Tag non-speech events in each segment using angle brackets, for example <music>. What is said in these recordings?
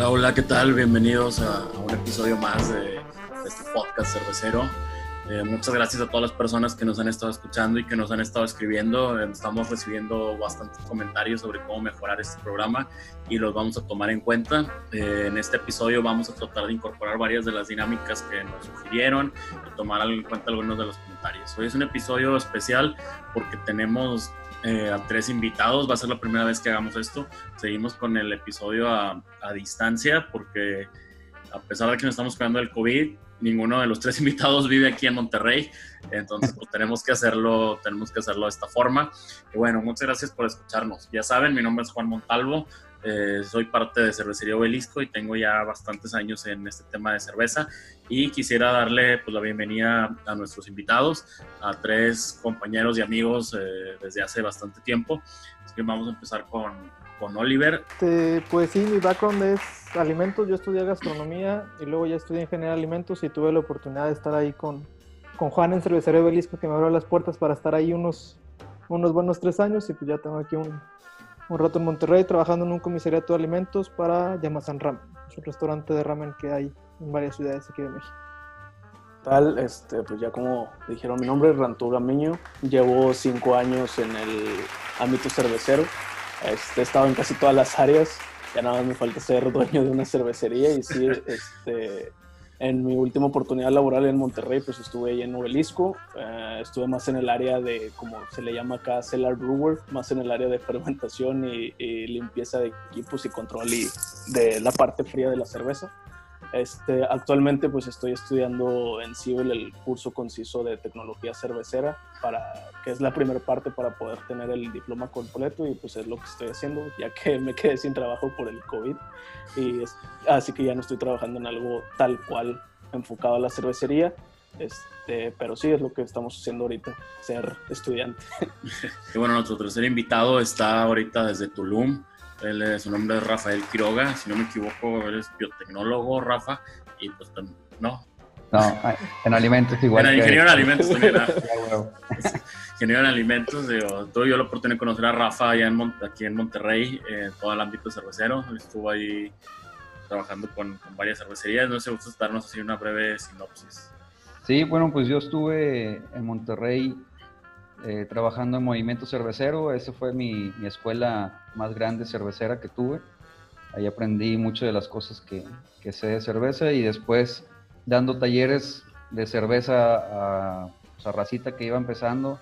Hola, hola, ¿qué tal? Bienvenidos a, un episodio más de, este podcast cervecero. Eh, muchas gracias a todas las personas que nos han estado escuchando y que nos han estado escribiendo. Eh, estamos recibiendo bastantes comentarios sobre cómo mejorar este programa y los vamos a tomar en cuenta. Eh, en este episodio vamos a tratar de incorporar varias de las dinámicas que nos sugirieron y tomar en cuenta algunos de los comentarios. Hoy es un episodio especial porque tenemos a tres invitados. Va a ser la primera vez que hagamos esto. Seguimos con el episodio a, a distancia porque a pesar de que nos estamos cuidando del COVID, ninguno de los tres <laughs> invitados vive aquí en Monterrey, entonces pues tenemos que hacerlo, tenemos que hacerlo de esta forma. Y bueno, muchas gracias por escucharnos. Ya saben, mi nombre es Juan Montalvo, eh, soy parte de Cervecería Obelisco y tengo ya bastantes años en este tema de cerveza y quisiera darle pues, la bienvenida a nuestros invitados, a tres compañeros y amigos eh, desde hace bastante tiempo. Así que vamos a empezar con, con Oliver. Este, pues sí, mi background es alimentos. Yo estudié gastronomía y luego ya estudié ingeniería de alimentos y tuve la oportunidad de estar ahí con, con Juan en Cervecería Belisco que me abrió las puertas para estar ahí unos, unos buenos tres años y pues ya tengo aquí un, un rato en Monterrey trabajando en un comisariato de alimentos para Yamasan Ramen. Es un restaurante de ramen que hay en varias ciudades aquí de México. Tal, este, pues ya como dijeron, mi nombre Rantu Gamiño, llevo cinco años en el ámbito cervecero, este, he estado en casi todas las áreas. Ya nada más me falta ser dueño de una cervecería. Y sí, <laughs> este, en mi última oportunidad laboral en Monterrey, pues estuve ahí en Novelisco. Eh, estuve más en el área de, como se le llama acá, cellar brewer, más en el área de fermentación y, y limpieza de equipos y control y de la parte fría de la cerveza. Este, actualmente pues estoy estudiando en Civil el curso conciso de tecnología cervecera, para, que es la primera parte para poder tener el diploma completo y pues es lo que estoy haciendo, ya que <laughs> me quedé sin trabajo por el COVID. Y así que ya no estoy trabajando en algo tal cual enfocado a la cervecería. Este, pero sí es lo que estamos haciendo ahorita, ser estudiante. <laughs> Y bueno, nuestro tercer invitado está ahorita desde Tulum. Él, su nombre es Rafael Quiroga, si no me equivoco, él es biotecnólogo, Rafa, y pues no. No, en alimentos igual. <laughs> En ingeniero en alimentos también. <laughs> <laughs> ingeniero en alimentos, digo, tuve yo la oportunidad de conocer a Rafa allá en aquí en Monterrey, en todo el ámbito cervecero. Estuvo ahí trabajando con, con varias cervecerías. No sé si gusta darnos así una breve sinopsis. Sí, bueno, pues yo estuve en Monterrey eh, trabajando en Movimiento Cervecero. Esa fue mi, mi, escuela más grande cervecera que tuve. Ahí aprendí mucho de las cosas que, que, sé de cerveza y después dando talleres de cerveza a, pues, a racita que iba empezando.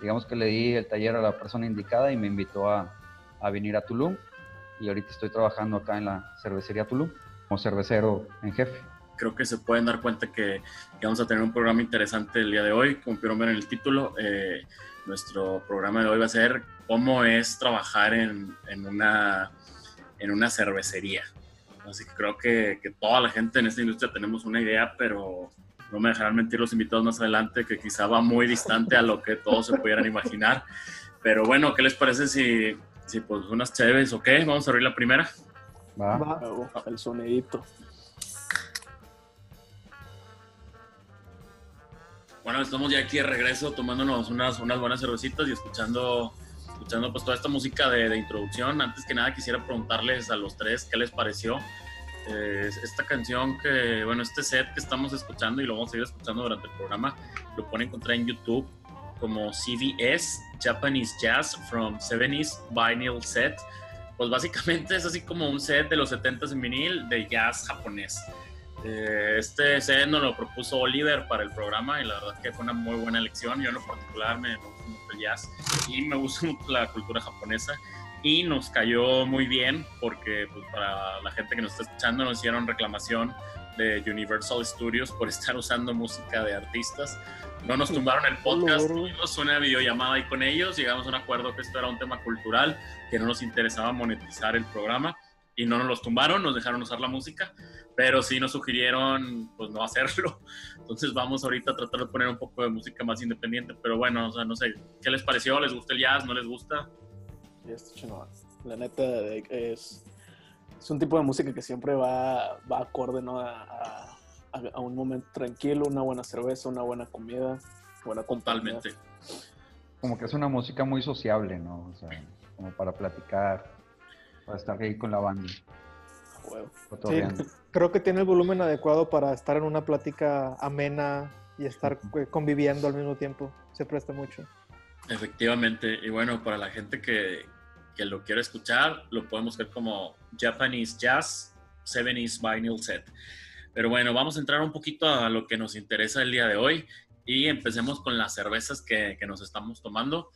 Digamos que le di el taller a la persona indicada y me invitó a, a venir a Tulum. Y ahorita estoy trabajando acá en la cervecería Tulum como cervecero en jefe creo que se pueden dar cuenta que, que, vamos a tener un programa interesante el día de hoy. Como pudieron ver en el título, eh, nuestro programa de hoy va a ser cómo es trabajar en, en, una, en una cervecería. Así que creo que, que, toda la gente en esta industria tenemos una idea, pero no me dejarán mentir los invitados más adelante, que quizá va muy distante a lo que todos se pudieran imaginar. Pero bueno, ¿qué les parece si, si pues unas chéves o qué? Vamos a abrir la primera. Va, Va. el sonidito. Bueno, estamos ya aquí de regreso tomándonos unas, unas buenas cervecitas y escuchando, escuchando pues toda esta música de, de introducción. Antes que nada quisiera preguntarles a los tres qué les pareció eh, esta canción que, bueno, este set que estamos escuchando y lo vamos a ir escuchando durante el programa, lo pueden encontrar en YouTube como CVS, Japanese Jazz from 70s Vinyl Set. Pues básicamente es así como un set de los 70s en vinil de jazz japonés. Eh, este set nos lo propuso Oliver para el programa y la verdad que fue una muy buena elección. Yo en lo particular me, gusta mucho el jazz y me gusta mucho la cultura japonesa y nos cayó muy bien porque pues, para la gente que nos está escuchando nos hicieron reclamación de Universal Studios por estar usando música de artistas. No nos tumbaron el podcast, tuvimos una videollamada ahí con ellos, llegamos a un acuerdo que esto era un tema cultural, que no nos interesaba monetizar el programa y no nos los tumbaron, nos dejaron usar la música pero sí nos sugirieron pues no hacerlo. <laughs> Entonces vamos ahorita a tratar de poner un poco de música más independiente, pero bueno, o sea, no sé, ¿qué les pareció? ¿Les gusta el jazz? ¿No les gusta? La neta es, es un tipo de música que siempre va, va acorde ¿no? a, a, un momento tranquilo, una buena cerveza, una buena comida, buena compañía. Totalmente. Como que es una música muy sociable, ¿no? O sea, como para platicar, para estar ahí con la banda. creo que tiene el volumen adecuado para estar en una plática amena y estar eh, conviviendo al mismo tiempo. Se presta mucho. Efectivamente. Y bueno, para la gente que, que lo quiera escuchar, lo podemos ver como Japanese Jazz 70s Vinyl Set. Pero bueno, vamos a entrar un poquito a lo que nos interesa el día de hoy y empecemos con las cervezas que, que nos estamos tomando.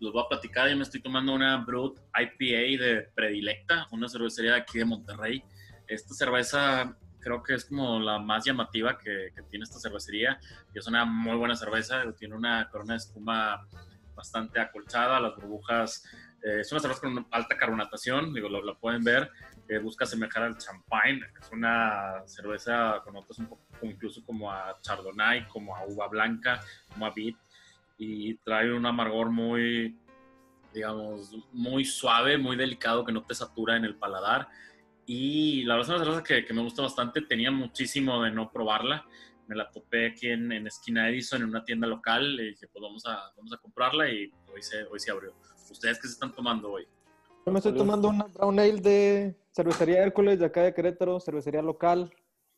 Los voy a platicar, yo me estoy tomando una Brut IPA de Predilecta, una cervecería de aquí de Monterrey. Esta cerveza creo que es como la más llamativa que, que tiene esta cervecería y es una muy buena cerveza, tiene una corona de espuma bastante acolchada, las burbujas, eh, es una cerveza con alta carbonatación, digo, lo, lo pueden ver, que busca asemejar al champagne. Es una cerveza con notas un poco incluso como a chardonnay, como a uva blanca, como a beet, y trae un amargor muy, digamos, muy suave, muy delicado, que no te satura en el paladar. Y la verdad es una que, que me gusta bastante, tenía muchísimo de no probarla. Me la topé aquí en, en esquina Edison, en una tienda local, y dije, pues vamos a, vamos a comprarla y hoy se, hoy se abrió. ¿Ustedes qué se están tomando hoy? Yo me estoy tomando una Brown Ale de Cervecería Hércules de acá de Querétaro, cervecería local.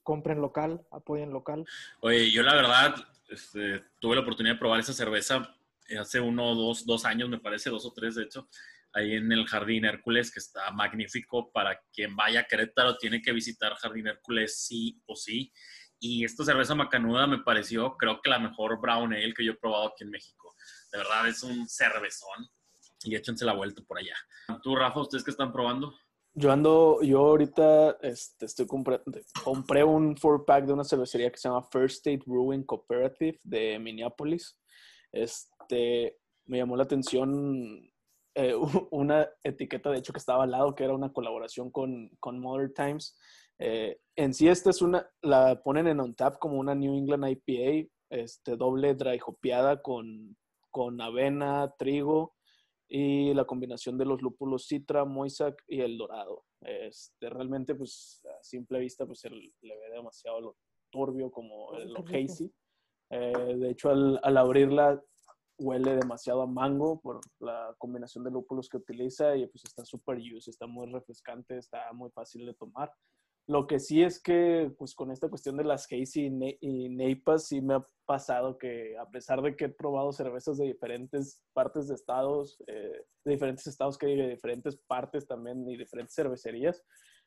Compren local, apoyen local. Oye, yo la verdad este, tuve la oportunidad de probar esa cerveza hace uno dos, dos años, me parece, dos o tres de hecho, ahí en el Jardín Hércules, que está magnífico. Para quien vaya a Querétaro, tiene que visitar Jardín Hércules sí o sí. Y esta cerveza macanuda me pareció, creo que la mejor brown ale que yo he probado aquí en México. De verdad, es un cervezón y échense la vuelta por allá. ¿Tú, Rafa, ustedes qué están probando? Yo ando, yo ahorita este, estoy comprando, compré un four pack de una cervecería que se llama First State Brewing Cooperative de Minneapolis. Este, me llamó la atención eh, <laughs> una etiqueta, de hecho, que estaba al lado, que era una colaboración con, con Modern Times. Eh, en sí, esta es una, la ponen en on tap como una New England IPA, este, doble dry hopeada con, con avena, trigo, y la combinación de los lúpulos Citra, Moisac y el Dorado. Este, realmente, pues, a simple vista, pues, se le ve demasiado lo turbio como lo hazy. Eh, de hecho, al, al, abrirla, huele demasiado a mango por la combinación de lúpulos que utiliza y pues está súper juice, está muy refrescante, está muy fácil de tomar. Lo que sí es que, pues con esta cuestión de las Hazy y, Neipas, sí me ha pasado que a pesar de que he probado cervezas de diferentes partes de estados, eh, de diferentes estados que hay de diferentes partes también y diferentes cervecerías,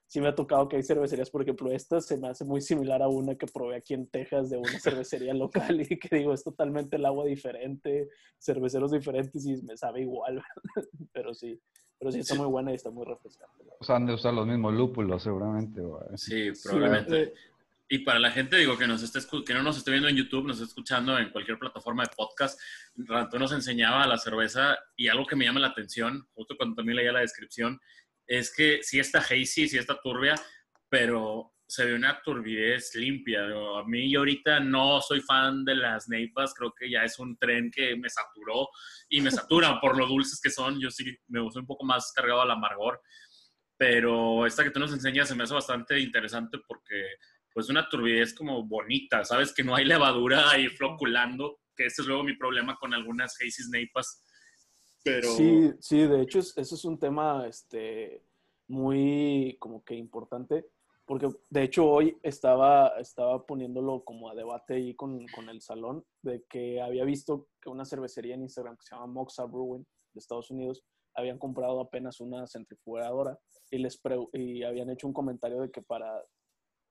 sí me ha tocado que hay cervecerías, por ejemplo, esta se me hace muy similar a una que probé aquí en Texas de una cervecería local y que digo, es totalmente el agua diferente, cerveceros diferentes y me sabe igual, <laughs> pero sí. Pero sí está muy buena y está muy refrescante. O sea, han de usar los mismos lúpulos, seguramente. Sí, probablemente. y para la gente, digo, que, nos esté, que no nos esté viendo en YouTube, nos esté escuchando en cualquier plataforma de podcast, Ranto nos enseñaba la cerveza y algo que me llama la atención, justo cuando también leía la descripción, es que sí está hazy, sí está turbia, pero se ve una turbidez limpia. A mí yo ahorita no soy fan de las neipas, creo que ya es un tren que me saturó y me saturan <laughs> por lo dulces que son. Yo sí me gusta un poco más cargado al amargor, pero esta que tú nos enseñas se me hace bastante interesante porque pues una turbidez como bonita, sabes que no hay levadura ahí floculando, que ese es luego mi problema con algunas hazy neipas. Pero... Sí, sí, de hecho eso es un tema este, muy como que importante porque de hecho hoy estaba, estaba poniéndolo como a debate ahí con, con, el salón, de que había visto que una cervecería en Instagram que se llama Moxa Brewing de Estados Unidos habían comprado apenas una centrifugadora y, les y habían hecho un comentario de que para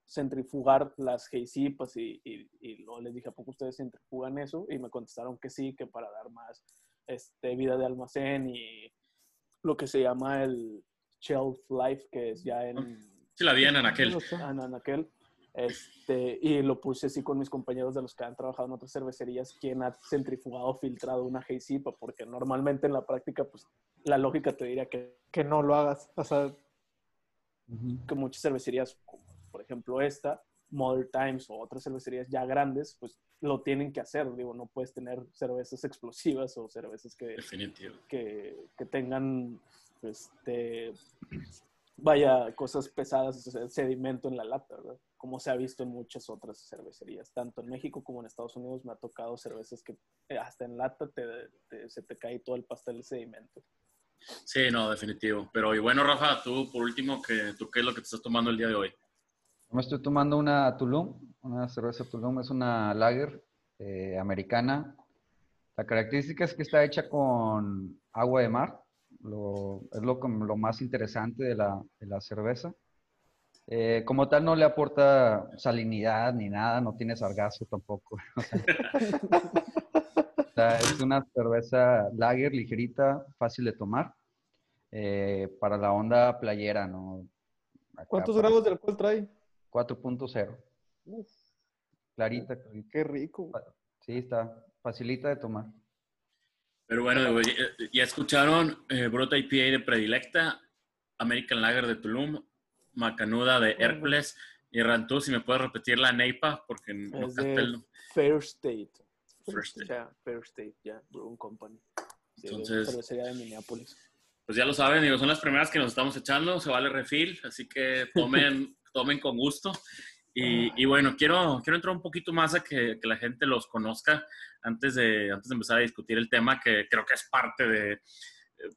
centrifugar las Haysipas y, y, y luego les dije, ¿a poco ustedes centrifugan eso? Y me contestaron que sí, que para dar más este, vida de almacén y lo que se llama el shelf life, que es ya en Sí, la vi en Anaquel. En Anaquel. Este, y lo puse así con mis compañeros de los que han trabajado en otras cervecerías, quien ha centrifugado, filtrado una Haysipa, porque normalmente en la práctica, pues la lógica te diría que, que no lo hagas. O sea, que muchas cervecerías, como por ejemplo esta, Modern Times o otras cervecerías ya grandes, pues lo tienen que hacer. Digo, no puedes tener cervezas explosivas o cervezas que, que, que tengan este, vaya, cosas pesadas, sedimento en la lata, ¿verdad? Como se ha visto en muchas otras cervecerías, tanto en México como en Estados Unidos me ha tocado cervezas que eh, hasta en lata te, se te cae todo el pastel de sedimento. Sí, no, definitivo. Pero y bueno, Rafa, tú por último, ¿qué, ¿tú qué es lo que te estás tomando el día de hoy? Me estoy tomando una Tulum, una cerveza Tulum, es una lager eh, americana. La característica es que está hecha con agua de mar, lo, es lo, lo más interesante de la, de la cerveza. Eh, como tal, no le aporta salinidad ni nada, no tiene sargazo tampoco. <laughs> es una cerveza lager ligerita, fácil de tomar, eh, para la onda playera, ¿no? ¿Cuántos grados de alcohol trae? 4.0. Clarita, clarita. Qué rico. Sí, está facilita de tomar. Pero bueno, ya escucharon eh, Brota IPA de Predilecta, American Lager de Tulum, Macanuda de Hércules y Rantú, si me puedes repetir la NEIPA, porque no es de Fair State. First State. Fair State, ya, Brewing Company. Entonces, de Minneapolis. Pues ya lo saben, digo, son las primeras que nos estamos echando, se vale refil, así que tomen, <laughs> tomen con gusto. Y, bueno, quiero, quiero entrar un poquito más a que, que, la gente los conozca antes de, antes de empezar a discutir el tema, que creo que es parte de,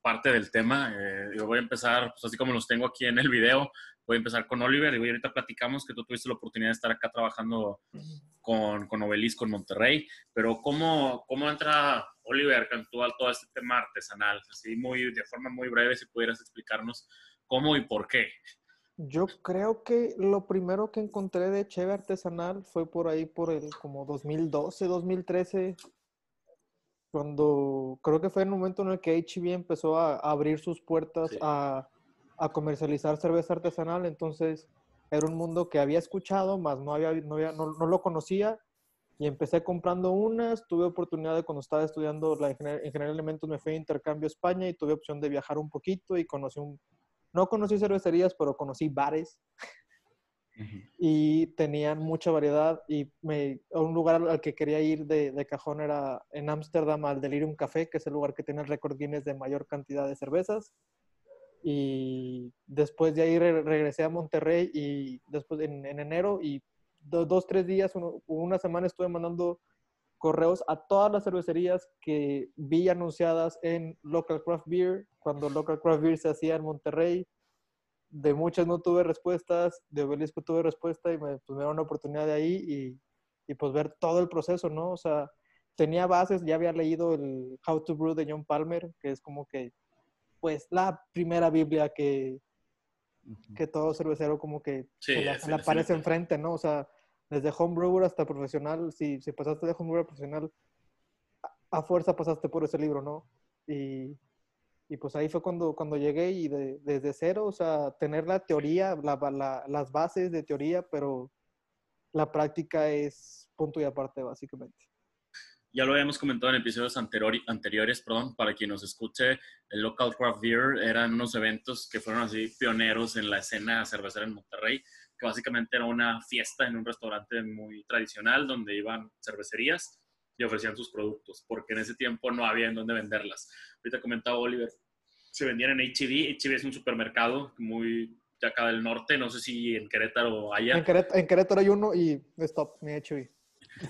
parte del tema. Eh, yo voy a empezar, pues así como los tengo aquí en el video, voy a empezar con Oliver y ahorita platicamos que tú tuviste la oportunidad de estar acá trabajando con, con Obelisco en Monterrey, pero ¿cómo, cómo entra Oliver Cantú a todo este tema artesanal? Así muy, de forma muy breve, si pudieras explicarnos cómo y por qué. Yo creo que lo primero que encontré de cheve artesanal fue por ahí por el como 2012, 2013, cuando creo que fue el momento en el que HB e empezó a, abrir sus puertas a, comercializar cerveza artesanal, entonces era un mundo que había escuchado, más no, había, no, no, lo conocía y empecé comprando unas, tuve oportunidad de cuando estaba estudiando la ingeniería de alimentos me fui a intercambio a España y tuve opción de viajar un poquito y conocí un, no conocí cervecerías, pero conocí bares y tenían mucha variedad y me, un lugar al que quería ir de, de cajón era en Ámsterdam al Delirium Café, que es el lugar que tiene el récord Guinness de mayor cantidad de cervezas. Y después de ahí regresé a Monterrey y después en, en enero y dos, tres días, una semana estuve mandando correos a todas las cervecerías que vi anunciadas en Local Craft Beer, cuando Local Craft Beer se hacía en Monterrey de muchas no tuve respuestas, de Obelisco tuve respuesta y me, pues, me dieron una oportunidad de ahí y, y, pues ver todo el proceso, ¿no? O sea, tenía bases, ya había leído el How to Brew de John Palmer, que es como que, pues, la primera Biblia que, que todo cervecero como que se, le aparece enfrente, ¿no? O sea, desde homebrewer hasta profesional, si, si pasaste de homebrewer a profesional, a, a fuerza pasaste por ese libro, ¿no? Y, y pues ahí fue cuando, cuando llegué y desde cero, o sea, tener la teoría, las bases de teoría, pero la práctica es punto y aparte, básicamente. Ya lo habíamos comentado en episodios anteriores, perdón, para quien nos escuche, el Local Craft Beer eran unos eventos que fueron así pioneros en la escena cervecera en Monterrey, que básicamente era una fiesta en un restaurante muy tradicional donde iban cervecerías y ofrecían sus productos, porque en ese tiempo no había en dónde venderlas. Ahorita comentaba Oliver, se vendían en HB. HB es un supermercado muy de acá del norte, no sé si en Querétaro haya. En en Querétaro hay uno y stop, mi HB.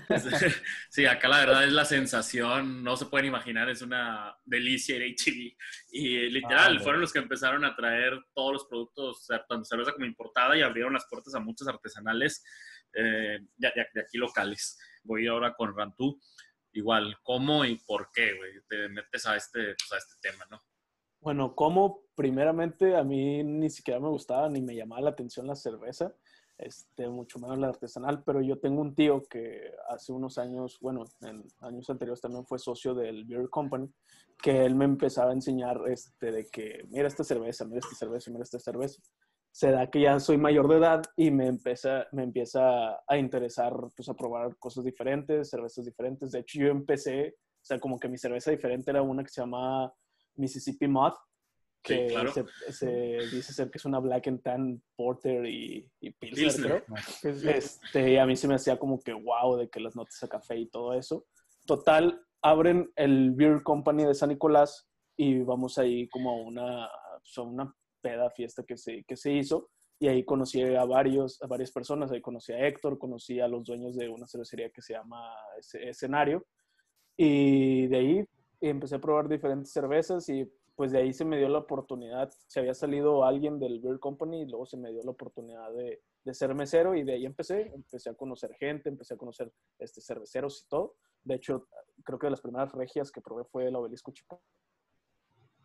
<laughs> sí, acá la verdad es la sensación, no se pueden imaginar, es una delicia ir HB. Y literal, ah, fueron los que empezaron a traer todos los productos, tanto cerveza como importada, y abrieron las puertas a muchos artesanales eh, de, de, aquí locales. Voy ahora con Rantú. Igual, ¿cómo y por qué, güey? Te metes a este, pues, a este tema, ¿no? Bueno, como primeramente a mí ni siquiera me gustaba ni me llamaba la atención la cerveza, este, mucho menos la artesanal, pero yo tengo un tío que hace unos años, bueno, en años anteriores también fue socio del Beer Company, que él me empezaba a enseñar este, de que mira esta cerveza, mira esta cerveza, mira esta cerveza. Se da que ya soy mayor de edad y me empieza, me empieza a interesar pues, a probar cosas diferentes, cervezas diferentes. De hecho, yo empecé, o sea, como que mi cerveza diferente era una que se llama Mississippi Moth, que se, dice ser que es una Black and Tan Porter y, y Pilsner, Este, y a mí se me hacía como que wow, de que las notas a café y todo eso. Total, abren el Beer Company de San Nicolás y vamos ahí como a una, pues, una peda fiesta que se, que se hizo. Y ahí conocí a, varios, a varias personas. Ahí conocí a Héctor, conocí a los dueños de una cervecería que se llama Escenario. Y de ahí empecé a probar diferentes cervezas y después de ahí se me dio la oportunidad, se había salido alguien del Beer Company y luego se me dio la oportunidad de, de ser mesero y de ahí empecé, empecé a conocer gente, empecé a conocer este, cerveceros y todo. De hecho, creo que de las primeras regias que probé fue el obelisco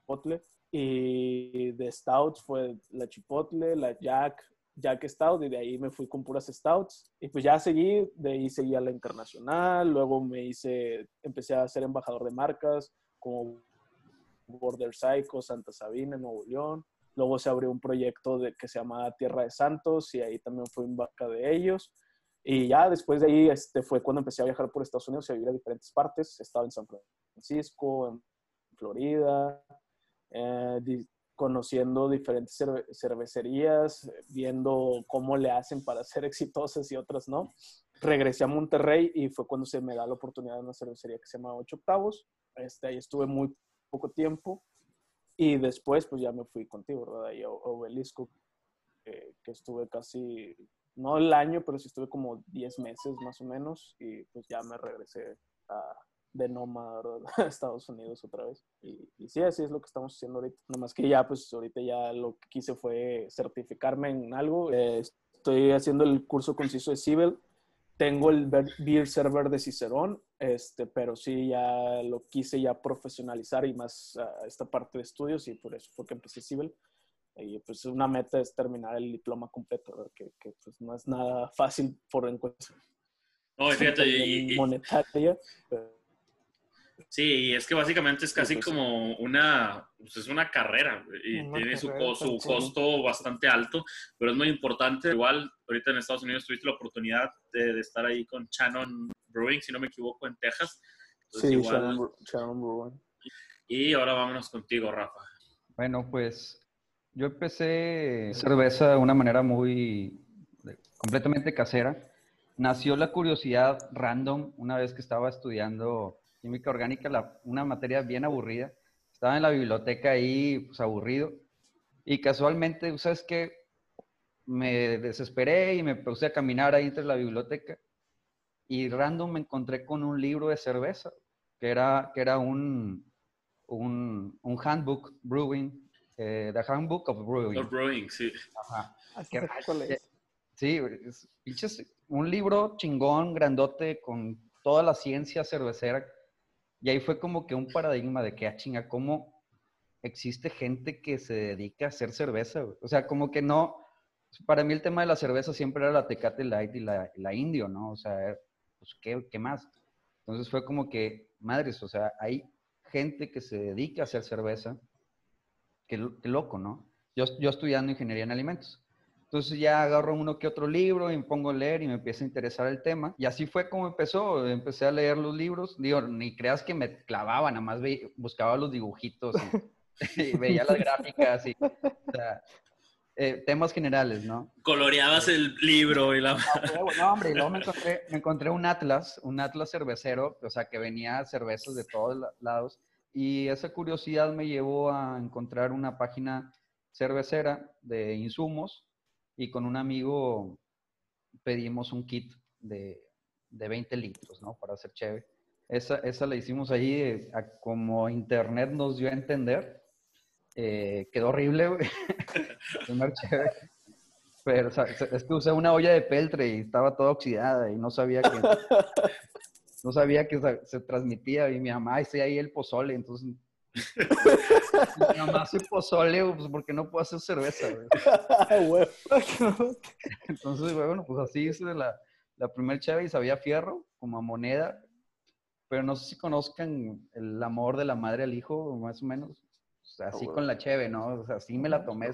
chipotle y de stouts fue la chipotle, la jack, jack stout y de ahí me fui con puras stouts y pues ya seguí, de ahí seguí a la internacional, luego me hice, empecé a ser embajador de marcas como Border Psycho, Santa Sabina, Nuevo León. Luego se abrió un proyecto que se llama Tierra de Santos y ahí también fui en vaca de ellos. Y ya después de ahí este, fue cuando empecé a viajar por Estados Unidos y a vivir a diferentes partes. Estaba en San Francisco, en Florida, eh, conociendo diferentes cervecerías, viendo cómo le hacen para ser <laughs> exitosas y otras no. Regresé a Monterrey y fue cuando se me da la oportunidad de una cervecería que se llama Ocho Octavos. Este, ahí estuve muy poco tiempo y después pues ya me fui contigo, ¿verdad? Ahí a Obelisco, que estuve casi, no el año, pero sí estuve como 10 meses más o menos y pues ya me regresé a, de Noma <laughs> a Estados Unidos otra vez. Y, y, sí, así es lo que estamos haciendo ahorita. Nomás que ya, pues ahorita ya lo que quise fue certificarme en algo. Eh, estoy haciendo el curso conciso de Civil tengo el beer server de Cicerón, este, pero sí ya lo quise ya profesionalizar y más uh, esta parte de estudios y por eso fue que empecé Civil. Y pues una meta es terminar el diploma completo, que, que, pues no es nada fácil por encuentro. No, fíjate, y, monetaria. Sí, y es que básicamente es casi pues, como una, pues es una carrera y tiene su, su costo bastante alto, pero es muy importante. Igual, ahorita en Estados Unidos tuviste la oportunidad de, estar ahí con Shannon Brewing, si no me equivoco, en Texas. sí, igual, Shannon, Brewing. Y ahora vámonos contigo, Rafa. Bueno, pues yo empecé cerveza de una manera muy completamente casera. Nació la curiosidad random una vez que estaba estudiando química orgánica, una materia bien aburrida. Estaba en la biblioteca ahí, pues aburrido. Y casualmente, ¿sabes qué? Me desesperé y me puse a caminar ahí entre la biblioteca. Y random me encontré con un libro de cerveza, que era, que era un, un, un handbook brewing, eh, The Handbook of Brewing. Of brewing, sí. Ajá. Sí, es, un libro chingón, grandote, con toda la ciencia cervecera y ahí fue como que un paradigma de que, ah, chinga, ¿cómo existe gente que se dedica a hacer cerveza? O sea, como que no, para mí el tema de la cerveza siempre era la Tecate Light y la, la Indio, ¿no? O sea, pues, ¿qué, ¿qué, más? Entonces fue como que, madres, o sea, hay gente que se dedica a hacer cerveza, qué, qué loco, ¿no? Yo, yo estudiando ingeniería en alimentos. Entonces ya agarro uno que otro libro y me pongo a leer y me empieza a interesar el tema. Y así fue como empezó. Empecé a leer los libros. Digo, ni creas que me clavaba, nada más buscaba los dibujitos <laughs> y, veía las gráficas y o sea, eh, temas generales, ¿no? Coloreabas el libro y la... No, hombre, y luego me <laughs> encontré, me encontré un atlas, un atlas cervecero, o sea, que venía cervezas de todos lados. Y esa curiosidad me llevó a encontrar una página cervecera de insumos y con un amigo pedimos un kit de, de 20 litros, ¿no? Para hacer chévere. Esa, esa la hicimos allí, eh, como internet nos dio a entender. Eh, quedó horrible, güey. <laughs> Pero es que usé una olla de peltre y estaba toda oxidada y no sabía que <laughs> no sabía que se, transmitía y mi mamá decía ahí el pozole, entonces mi mamá hace pozole, pues porque no puedo hacer cerveza, <laughs> Entonces, bueno, pues así hice la, la primer chave y sabía fierro, como a moneda. Pero no sé si conozcan el amor de la madre al hijo, más o menos. así con la cheve, ¿no? O sea, así me la tomé,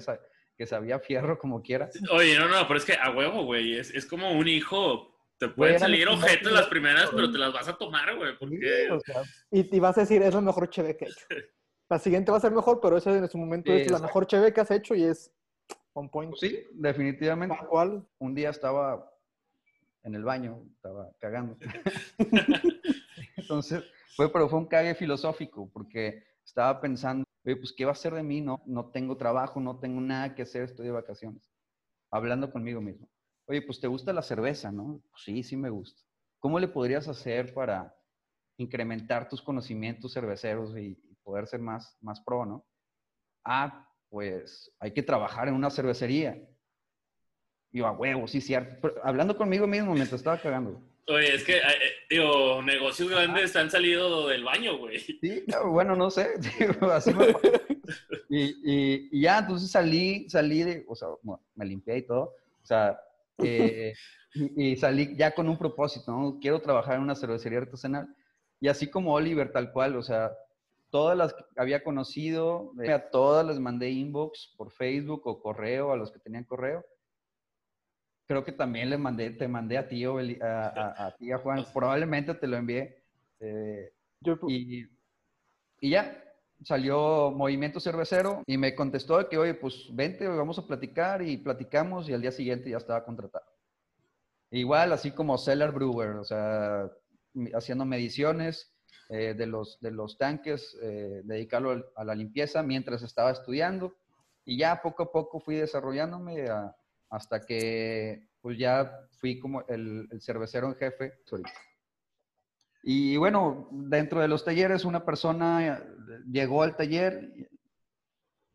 que sabía fierro como quiera. Oye, no, no, pero es que a huevo, güey. Es, es como un hijo te pueden salir objetos las primeras, pero te las vas a tomar, güey, porque... y, y, vas a decir, es la mejor cheve que he hecho. <laughs> La siguiente va a ser mejor, pero esa en su momento es la mejor cheve que has hecho y es on point. Sí, definitivamente. ¿Cuál? Un día estaba en el baño, estaba cagando. <laughs> Entonces, fue, pero fue un cague filosófico, porque estaba pensando, oye, pues, ¿qué va a ser de mí? No, no tengo trabajo, no tengo nada que hacer, estoy de vacaciones. Hablando conmigo mismo. Oye, pues, ¿te gusta la cerveza, no? Pues, sí, sí me gusta. ¿Cómo le podrías hacer para incrementar tus conocimientos cerveceros y, poder ser más, más pro, ¿no? ah, pues hay que trabajar en una cervecería. Y yo, a huevo, sí, cierto. hablando conmigo mismo mientras estaba cagando. Oye, es que, eh, digo, negocios grandes han salido del baño, güey. Sí, bueno, no sé. <laughs> así y, y, ya, entonces salí, salí de, o sea, me limpié y todo. O sea, eh, <laughs> y, salí ya con un propósito, ¿no? Quiero trabajar en una cervecería artesanal. Y así como Oliver, tal cual, o sea, todas las que había conocido, a todas les mandé inbox por Facebook o correo, a los que tenían correo creo que también le mandé, te mandé a ti, a, a, ti, a Juan, <laughs> probablemente te lo envié. Eh, y, y, ya, salió Movimiento Cervecero y me contestó que, oye, pues vente, vamos a platicar y platicamos y al día siguiente ya estaba contratado. Igual, así como Cellar Brewer, o sea, haciendo mediciones eh, de, los, de los tanques, eh, dedicarlo a la limpieza mientras estaba estudiando. Y ya poco a poco fui desarrollándome hasta que pues ya fui como el, cervecero en jefe. Y bueno, dentro de los talleres una persona llegó al taller,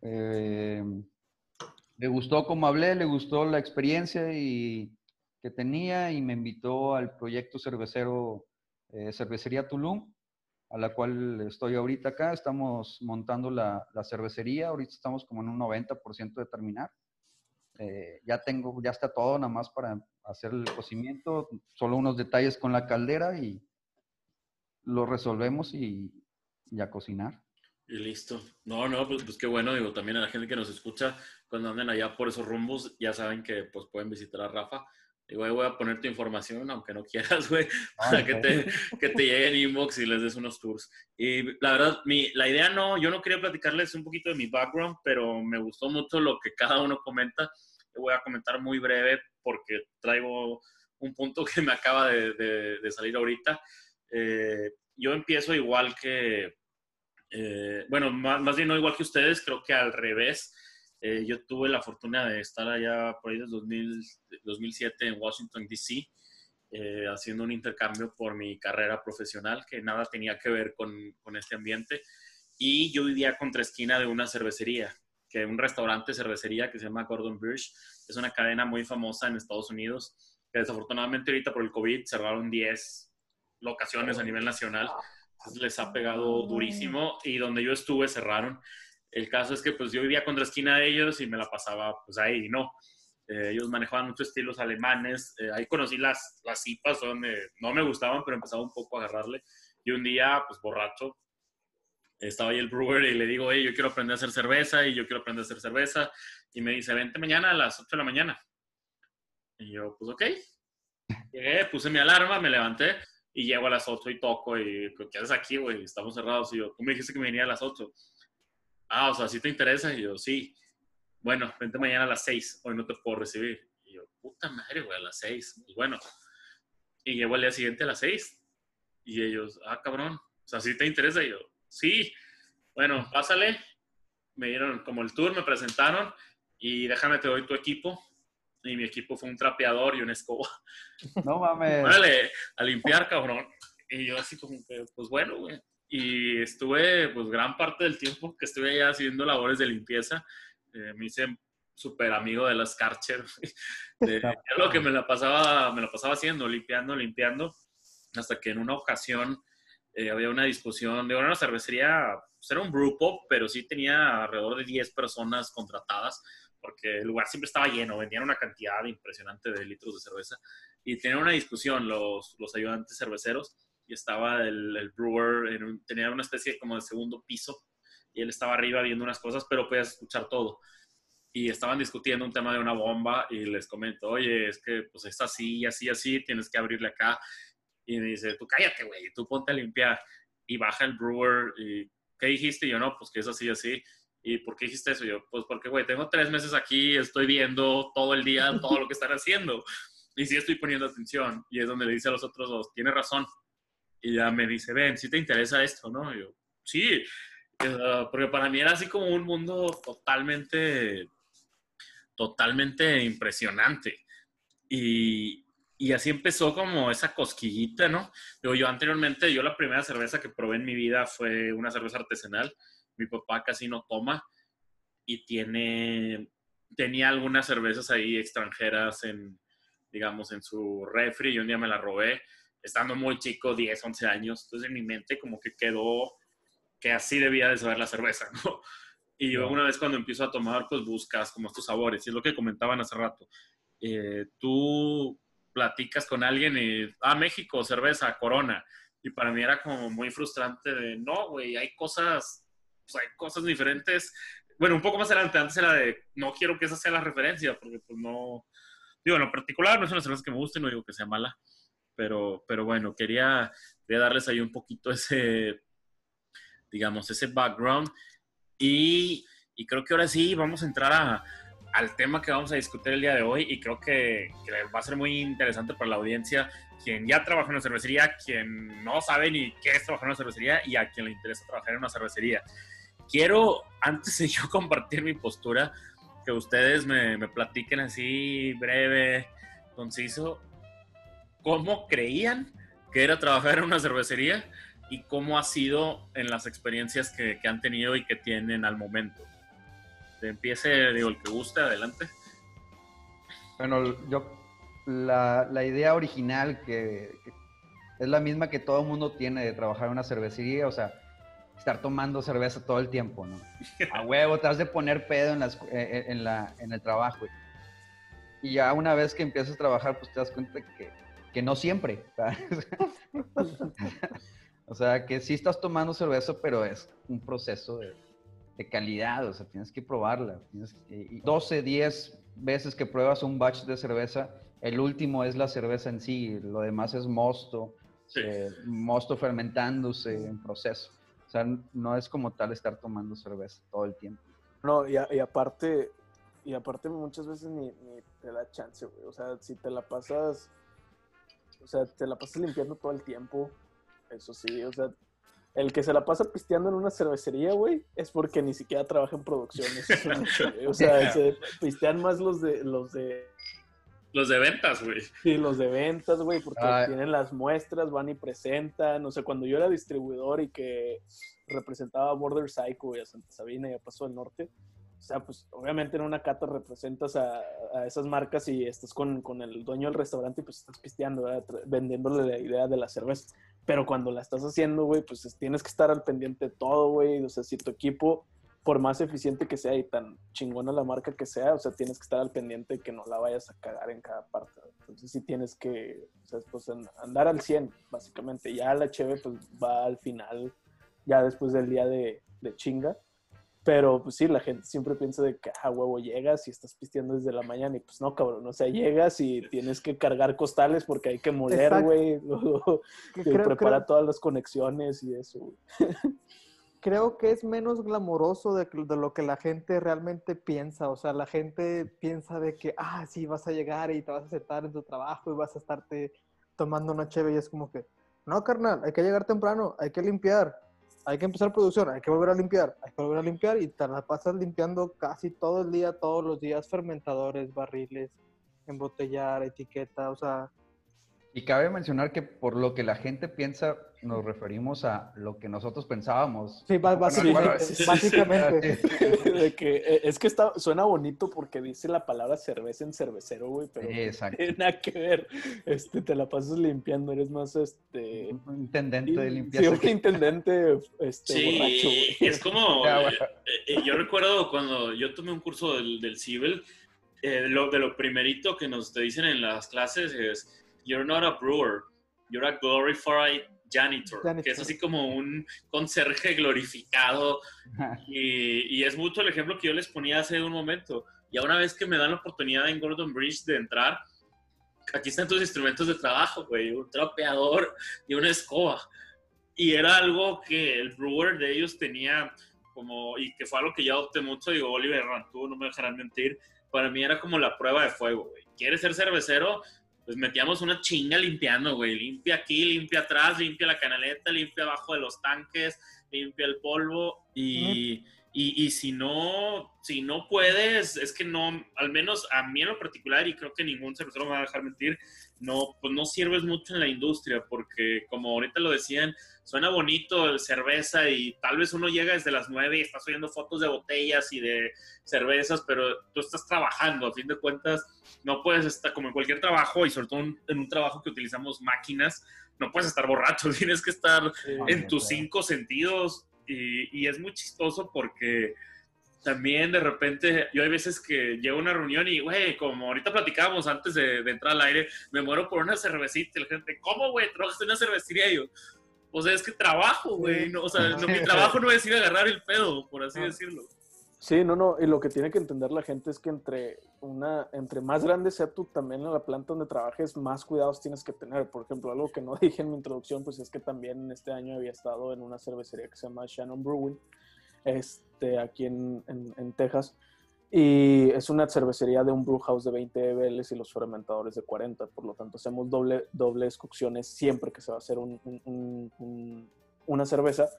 eh, le gustó cómo hablé, le gustó la experiencia y, que tenía y me invitó al proyecto cervecero eh, Cervecería Tulum, a la cual estoy ahorita acá. Estamos montando la, la cervecería, ahorita estamos como en un 90% de terminar. Eh, ya tengo, ya está todo nada más para hacer el cocimiento, solo unos detalles con la caldera y lo resolvemos y, a cocinar. Y listo. No, no, pues, pues, qué bueno, digo, también a la gente que nos escucha, cuando anden allá por esos rumbos, ya saben que pues pueden visitar a Rafa. Digo, voy a poner tu información, aunque no quieras, güey, <laughs> para que te, que te llegue en inbox y les des unos tours. Y la verdad, mi, la idea no, yo no quería platicarles un poquito de mi background, pero me gustó mucho lo que cada uno comenta voy a comentar muy breve porque traigo un punto <laughs> que me acaba de, salir ahorita. Eh, yo empiezo igual que, eh, bueno, más, bien no igual que ustedes, creo que al revés. Eh, yo tuve la fortuna de estar allá por ahí desde 2007 en Washington, D.C., haciendo un intercambio por mi carrera profesional que nada tenía que ver con, con este ambiente. Y yo vivía contra esquina de una cervecería que un restaurante cervecería que se llama Gordon Birch. Es una cadena muy famosa en Estados Unidos, que desafortunadamente ahorita por el COVID cerraron 10 locaciones a nivel nacional. Entonces les ha pegado durísimo y donde yo estuve cerraron. El caso es que pues yo vivía contra esquina de ellos y me la pasaba pues ahí y no. Eh, ellos manejaban muchos estilos alemanes. Eh, ahí conocí las, las cipas donde no me gustaban, pero empezaba un poco a agarrarle. Y un día, pues borracho, estaba ahí el brewer y le digo, hey, yo quiero aprender a hacer cerveza y yo quiero aprender a hacer cerveza. Y me dice, vente mañana a las 8 de la mañana. Y yo, pues ok. Llegué, puse mi alarma, me levanté y llego a las 8 y toco y, ¿qué haces aquí, güey? Estamos cerrados. Y yo, tú me dijiste que me venía a las 8. Ah, o sea, ¿sí te interesa? Y yo, sí. Bueno, vente mañana a las 6, hoy no te puedo recibir. Y yo, puta madre, güey, a las 6. Pues bueno. Y llego al día siguiente a las 6. Y ellos, ah, cabrón, o sea, ¿sí te interesa? Y yo, sí, bueno, pásale. Me dieron como el tour, me presentaron y déjame te doy tu equipo. Y mi equipo fue un trapeador y una escoba. <laughs> No mames. Vale, a limpiar, cabrón. Y yo así como que, pues bueno, güey. Y estuve, pues gran parte del tiempo que estuve allá haciendo labores de limpieza. Eh, me hice súper amigo de las Karcher. <laughs> De, lo que me la, pasaba, me la pasaba haciendo, limpiando, limpiando. Hasta que en una ocasión eh, había una discusión, de una cervecería, pues era un grupo, pero sí tenía alrededor de 10 personas contratadas, porque el lugar siempre estaba lleno, vendían una cantidad impresionante de litros de cerveza, y tenían una discusión los, los ayudantes cerveceros, y estaba el, el brewer, tenía una especie como de segundo piso, y él estaba arriba viendo unas cosas, pero podías escuchar todo. Y estaban discutiendo un tema de una bomba, y les comento, oye, es que pues es así, así, así, tienes que abrirle acá y me dice, tú cállate, güey, tú ponte a limpiar. Y baja el brewer y, ¿qué dijiste? Y yo, no, pues que es así, así. ¿Y por qué dijiste eso? yo, pues porque, güey, tengo tres meses aquí, estoy viendo todo el día todo lo que están haciendo. Y sí estoy poniendo atención. Y es donde le dice a los otros dos, tiene razón. Y ya me dice, ven, si te interesa esto, ¿no? Y yo, sí. Porque para mí era así como un mundo totalmente, totalmente impresionante. Y, y así empezó como esa cosquillita, ¿no? Digo, yo anteriormente, yo la primera cerveza que probé en mi vida fue una cerveza artesanal. Mi papá casi no toma. y tiene, tenía algunas cervezas ahí extranjeras en, digamos, en su refri y un día me la robé, estando muy chico, 10, 11 años. Entonces en mi mente como que quedó que así debía de saber la cerveza, ¿no? Y yo una vez cuando empiezo a tomar, pues buscas como estos sabores. Y es lo que comentaban hace rato. Eh, tú platicas con alguien y, ah, México, cerveza, Corona. Y para mí era como muy frustrante de, no, güey, hay cosas, pues hay cosas diferentes. Bueno, un poco más adelante, antes era de, no quiero que esa sea la referencia, porque pues no, digo, en lo particular no es una cerveza que me guste, no digo que sea mala, pero, pero bueno, quería, quería darles ahí un poquito ese, digamos, ese background. Y, y creo que ahora sí vamos a entrar a, al tema que vamos a discutir el día de hoy y creo que, que, va a ser muy interesante para la audiencia, quien ya trabaja en una cervecería, quien no sabe ni qué es trabajar en una cervecería y a quien le interesa trabajar en una cervecería. Quiero, antes de yo <laughs> compartir mi postura, que ustedes me, me platiquen así breve, conciso, cómo creían que era trabajar en una cervecería y cómo ha sido en las experiencias que, que han tenido y que tienen al momento. Empiece, digo, el que guste, adelante. Bueno, yo, la, la idea original que, que, es la misma que todo el mundo tiene de trabajar en una cervecería, o sea, estar tomando cerveza todo el tiempo, ¿no? A huevo, te has de poner pedo en, las, en, la, en el trabajo. Y ya una vez que empiezas a trabajar, pues te das cuenta que, que no siempre. <laughs> O sea, que sí estás tomando cerveza, pero es un proceso de, de calidad, o sea, tienes que probarla. Tienes, y 12, 10 veces que pruebas un batch de cerveza, el último es la cerveza en sí, lo demás es mosto, sí. eh, mosto fermentándose en proceso. O sea, no es como tal estar tomando cerveza todo el tiempo. No, y, a, y aparte, y aparte muchas veces ni, ni te da chance, güey. O sea, si te la pasas, o sea, te la pasas limpiando todo el tiempo, eso sí, o sea, el que se la pasa pisteando en una cervecería, güey, es porque ni siquiera trabaja en producciones. <laughs> o sea, se pistean más los de los de los de ventas, güey. Sí, los de ventas, güey, porque ah. tienen las muestras, van y presentan. O sea, cuando yo era distribuidor y que representaba a Border Psycho, güey, a Santa Sabina y a Paso del Norte, o sea, pues obviamente en una cata representas a, a esas marcas y estás con, con, el dueño del restaurante y pues estás pisteando, ¿verdad? vendiéndole la idea de la cerveza. Pero cuando la estás haciendo, güey, pues tienes que estar al pendiente de todo, güey. O sea, si tu equipo, por más eficiente que sea y tan chingona la marca que sea, o sea, tienes que estar al pendiente de que no la vayas a cagar en cada parte. Entonces sí tienes que, o sea, pues andar al 100, básicamente. Ya la cheve, pues va al final, ya después del día de, de chinga pero pues sí, la gente siempre piensa de que, ah, huevo, llegas y estás pisteando desde la mañana y pues no, cabrón, o sea, llegas y tienes que cargar costales porque hay que moler, güey, <laughs> preparar creo... todas las conexiones y eso. <laughs> creo que es menos glamoroso de, de, lo que la gente realmente piensa, o sea, la gente piensa de que, ah, sí, vas a llegar y te vas a sentar en tu trabajo y vas a estarte tomando una cheve y es como que, no, carnal, hay que llegar temprano, hay que limpiar, hay que empezar producción, hay que volver a limpiar, hay que volver a limpiar y te la pasas limpiando casi todo el día, todos los días, fermentadores, barriles, embotellar, etiqueta, o sea... Y cabe mencionar que por lo que la gente piensa, nos referimos a lo que nosotros pensábamos. Sí, básicamente. <laughs> Sí, básicamente. <laughs> de que, eh, es que está, suena bonito porque dice la palabra cerveza en cervecero, güey, pero Exacto. no <laughs> tiene nada que ver. Este, te la pasas limpiando, eres más este. Un intendente de limpieza. Sí, un intendente este, sí, borracho, güey. Es como. eh, eh, yo recuerdo cuando yo tomé un curso del, del Civil, eh, lo, de lo primerito que nos te dicen en las clases es You're not a brewer, you're a glorified janitor, janitor. que es así como un conserje glorificado. <laughs> y, y, es mucho el ejemplo que yo les ponía hace un momento. Y a una vez que me dan la oportunidad en Gordon Bridge de entrar, aquí están tus instrumentos de trabajo, güey, un trapeador y una escoba. Y era algo que el brewer de ellos tenía como, y que fue algo que yo adopté mucho, digo, Oliver Rantú, no me dejarán mentir, para mí era como la prueba de fuego, güey. ¿Quieres ser cervecero? Pues metíamos una chinga limpiando, güey. Limpia aquí, limpia atrás, limpia la canaleta, limpia abajo de los tanques, limpia el polvo. Y, y, y, si no, si no puedes, es que no, al menos a mí en lo particular, y creo que ningún cervecero me va a dejar mentir, no, pues no sirves mucho en la industria, porque como ahorita lo decían, suena bonito el cerveza y tal vez uno llega desde las 9 y está subiendo fotos de botellas y de cervezas, pero tú estás trabajando, a fin de cuentas, no puedes estar como en cualquier trabajo y sobre todo en un trabajo que utilizamos máquinas, no puedes estar borracho, <laughs> tienes que estar en tus cinco sentidos y, y es muy chistoso porque también de repente, yo hay veces que llego a una reunión y, güey, como ahorita platicábamos antes de, entrar al aire, me muero por una cervecita y la gente, ¿cómo, güey? ¿Trabajas en una cervecería? Y yo, o sea, es que trabajo, güey. No, o sea, mi <laughs> trabajo no es ir a agarrar el pedo, por así ah. decirlo. Sí, no, no, y lo que tiene que entender la gente es que entre una, entre más grande sea tú también en la planta donde trabajes, más cuidados tienes que tener. Por ejemplo, algo que no <laughs> dije en mi introducción, pues es que también este año había estado en una cervecería que se llama Shannon Brewing, este, aquí en, en, Texas. Y es una cervecería de un brew house de 20 EBLs y los fermentadores de 40. Por lo tanto, hacemos doble, dobles cocciones siempre que se va a hacer un, una cerveza.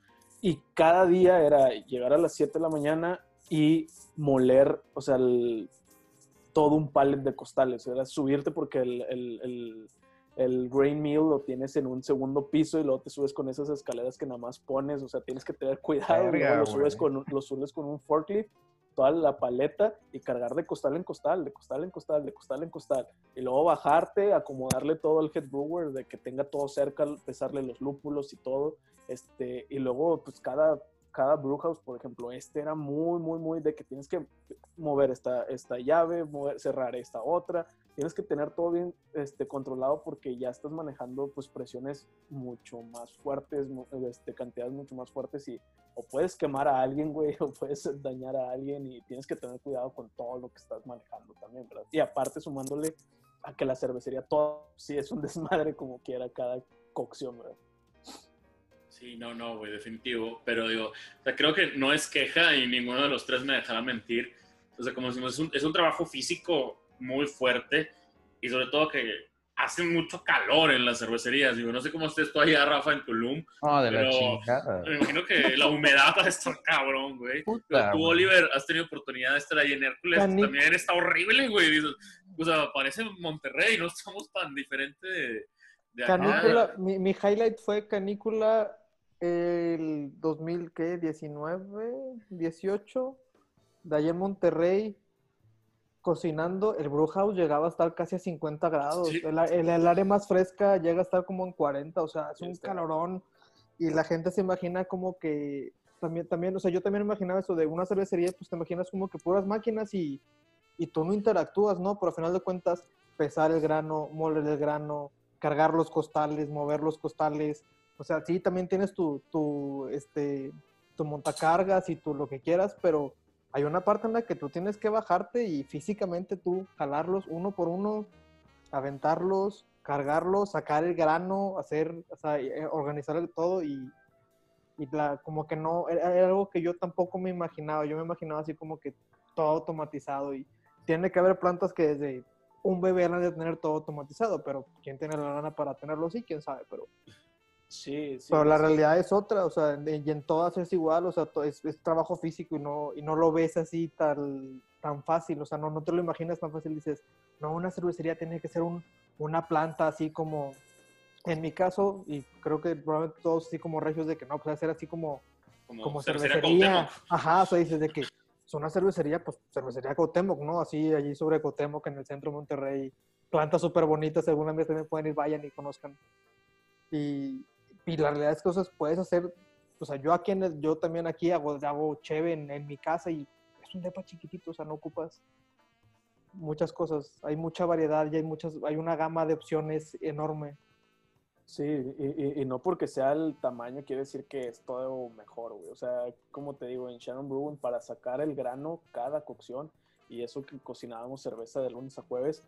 Y cada día era llegar a las 7 de la mañana y moler, o sea, todo un pallet de costales. Era subirte porque el, el, el grain mill lo tienes en un segundo piso y luego te subes con esas escaleras que nada más pones, o sea, tienes que tener cuidado, lo subes, con, lo subes con un forklift, toda la paleta y cargar de costal en costal, de costal en costal, de costal en costal, y luego bajarte, acomodarle todo al head brewer, de que tenga todo cerca, pesarle los lúpulos y todo, este, y luego pues cada cada brewhouse, por ejemplo, este era muy, muy, muy de que tienes que mover esta, esta llave, mover, cerrar esta otra, tienes que tener todo bien este, controlado porque ya estás manejando pues presiones mucho más fuertes, este, cantidades mucho más fuertes y o puedes quemar a alguien, güey, <laughs> o puedes dañar a alguien y tienes que tener cuidado con todo lo que estás manejando también, ¿verdad? Y aparte sumándole a que la cervecería todo sí es un <laughs> desmadre como quiera cada cocción, ¿verdad? Sí, no, no, güey, definitivo. Pero digo, o sea, creo que no es queja y ninguno de los tres me dejará mentir. O sea, como decimos, es un, es un trabajo físico muy fuerte y sobre todo que hace mucho calor en las cervecerías. Digo, no sé cómo estés tú allá, Rafa, en Tulum. Ah, de pero la Me imagino que la humedad va a estar cabrón, güey. tú, Oliver, has tenido oportunidad de estar ahí en Hércules. También está horrible, güey. O sea, parece Monterrey, no estamos tan diferentes de, Canícula, mi, mi, highlight fue canícula el 2019, 18, de allá en Monterrey, cocinando, el brew house llegaba a estar casi a 50 grados. El, área más fresca llega a estar como en 40, o sea, es un calorón. Y la gente se imagina como que también, también, o sea, yo también imaginaba eso de una cervecería, pues te imaginas como que puras máquinas y, y tú no interactúas, ¿no? Pero al final de cuentas, pesar el grano, moler el grano, cargar los costales, mover los costales, o sea, sí, también tienes tu, tu, este, tu montacargas y tu lo que quieras, pero hay una parte en la que tú tienes que bajarte y físicamente tú jalarlos uno por uno, aventarlos, cargarlos, sacar el grano, hacer, o eh, organizar todo y, y como que no, era, algo que yo tampoco me imaginaba, yo me imaginaba así como que todo automatizado y tiene que haber plantas que desde un bebé han de tener todo automatizado, pero quién tiene la lana para tenerlo así, quién sabe, pero Sí, sí. Pero la realidad es otra, o sea, y en todas es igual, o sea, es, trabajo físico y no, y no lo ves así tan, tan fácil, o sea, no, no te lo imaginas tan fácil. Dices, no, una cervecería tiene que ser un, una planta así como, en mi caso, y creo que probablemente todos así como regios de que no, pues hacer así como, como, cervecería. Ajá, o sea, dices de que es una cervecería, pues cervecería Cautemoc, ¿no? Así allí sobre Cautemoc en el centro de Monterrey, plantas súper bonitas, alguna vez también pueden ir, vayan y conozcan. Y, y la realidad es que cosas puedes hacer, o sea, yo aquí, en yo también aquí hago, hago cheve en, mi casa y es un depa chiquitito, o sea, no ocupas muchas cosas, hay mucha variedad y hay muchas, hay una gama de opciones enorme. Sí, y, y, no porque sea el tamaño quiere decir que es todo mejor, güey. O sea, como te digo, en Shannon Brewing, para sacar el grano cada cocción, y eso que cocinábamos cerveza de lunes a jueves,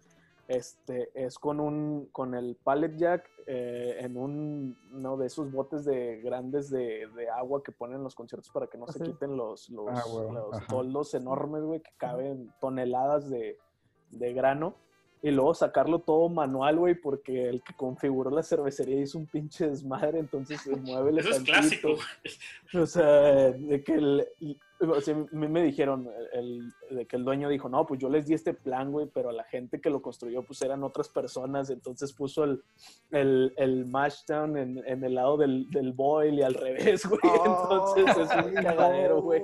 este, es con un con el pallet jack eh, en un uno de esos botes de grandes de, agua que ponen en los conciertos para que no se quiten los, los, ah, toldos enormes, güey, que caben toneladas de, grano. Y luego sacarlo todo manual, güey, porque el que configuró la cervecería hizo un pinche desmadre, entonces mueve el Eso es clásico. O sea, de que el, o sea, a mí me dijeron el, de que el dueño dijo, no, pues yo les di este plan, güey, pero la gente que lo construyó, pues eran otras personas, entonces puso el, el, el mashdown en, en el lado del, del boil y al revés, <laughs> güey. Oh, entonces es un <laughs> cagadero, güey.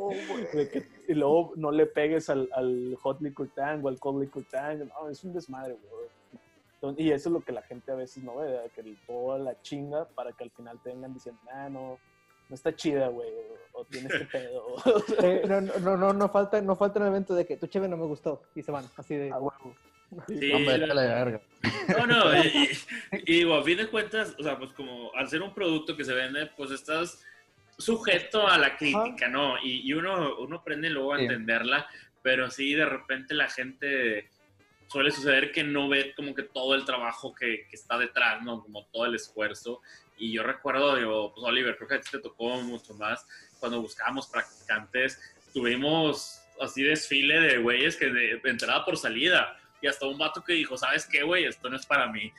que- y luego no le pegues al, al hot liquor tank o al cold liquor tank, no, es un desmadre, güey. Entonces, y eso es lo que la gente a veces no ve, de que el- toda la chinga para que al final te vengan diciendo, ah, no, no está chida, güey, o, o tienes <laughs> que pedo. Eh, no, no, no, no falta, no falta un evento de que tu cheve no me gustó y se van, así de. Ah, huevo. Sí, <laughs> Hombre, la- vete a la verga. No, no, y, y- <laughs> y digo, a fin de cuentas, o sea, pues como al ser un producto que se vende, pues estás sujeto a la crítica, ¿no? Y, y uno, uno aprende luego a Sí. entenderla, pero sí, de repente la gente suele suceder que no ve como que todo el trabajo que, que está detrás, ¿no? Como todo el esfuerzo. Y yo recuerdo, digo, pues Oliver, creo que a ti te tocó mucho más, cuando buscábamos practicantes, tuvimos así desfile de güeyes que de, de entrada por salida, y hasta un vato que dijo, ¿sabes qué, güey? Esto no es para mí.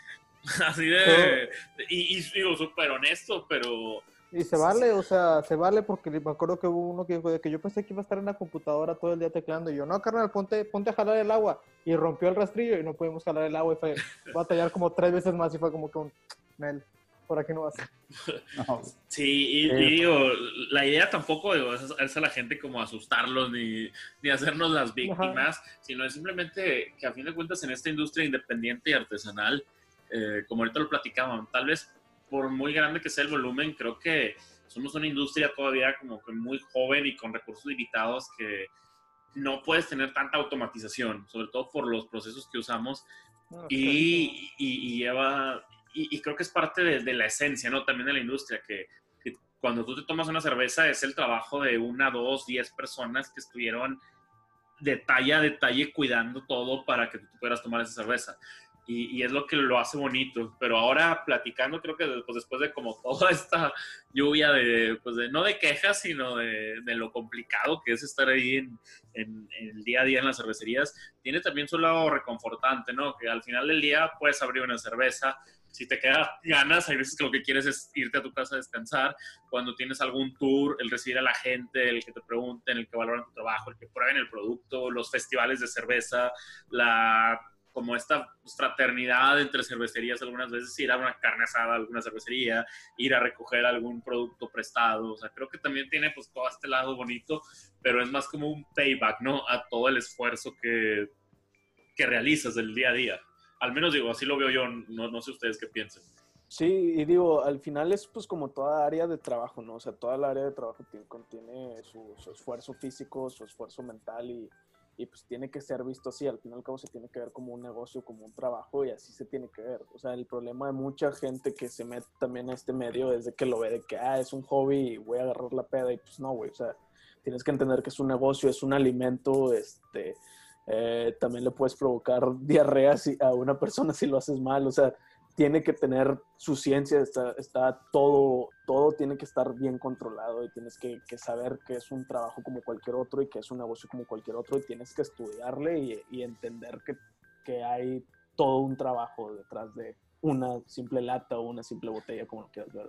<laughs> Así de... Y, y digo, súper honesto, pero... Y se vale, o sea, se vale porque me acuerdo que hubo uno que dijo de que yo pensé que iba a estar en la computadora todo el día tecleando. Y yo, no, carnal, ponte, ponte a jalar el agua. Y rompió el rastrillo y no pudimos jalar el agua y fue batallar como tres veces más y fue como que un, Nel, por aquí no vas. <laughs> No, Sí, y, y Sí. digo, la idea tampoco digo, es, es a la gente como asustarlos ni, ni hacernos las víctimas, sino es simplemente que a fin de cuentas en esta industria independiente y artesanal, eh, como ahorita lo platicaban, tal vez por muy grande que sea el volumen, creo que somos una industria todavía como que muy joven y con recursos limitados que no puedes tener tanta automatización, sobre todo por los procesos que usamos No, y, y- y lleva, y, y creo que es parte de, de la esencia, ¿no? También de la industria, que, que cuando tú te tomas una cerveza es el trabajo de una, dos, diez personas que estuvieron detalle a detalle cuidando todo para que tú puedas tomar esa cerveza. Y, y es lo que lo hace bonito. Pero ahora platicando, creo que pues, después de como toda esta lluvia de, pues de, no de quejas, sino de, de lo complicado que es estar ahí en, en- en el día a día en las cervecerías, tiene también su lado reconfortante, ¿no? Que al final del día puedes abrir una cerveza, si te queda ganas, hay veces que lo que quieres es irte a tu casa a descansar, cuando tienes algún tour, el recibir a la gente, el que te pregunten, el que valoran tu trabajo, el que prueben el producto, los festivales de cerveza, la como esta fraternidad entre cervecerías algunas veces, ir a una carne asada a alguna cervecería, ir a recoger algún producto prestado, o sea, creo que también tiene pues todo este lado bonito, pero es más como un payback, ¿no? A todo el esfuerzo que, que realizas del día a día. Al menos digo, así lo veo yo, no, no sé ustedes qué piensen. Sí, y digo, al final es pues como toda área de trabajo, ¿no? O sea, toda la área de trabajo tiene, contiene su, su esfuerzo físico, su esfuerzo mental y, y, pues tiene que ser visto así. Al final al cabo se tiene que ver como un negocio, como un trabajo y así se tiene que ver. O sea, el problema de mucha gente que se mete también a este medio es de que lo ve de que, ah, es un hobby y voy a agarrar la peda y pues no, güey. O sea, tienes que entender que es un negocio, es un alimento, este... eh, también le puedes provocar <laughs> diarrea a una persona si lo haces mal, o sea, tiene que tener su ciencia, está, está todo, todo tiene que estar bien controlado y tienes que, saber que es un trabajo como cualquier otro y que es un negocio como cualquier otro y tienes que estudiarle y, entender que, que hay todo un trabajo detrás de una simple lata o una simple botella, como lo quieras ver.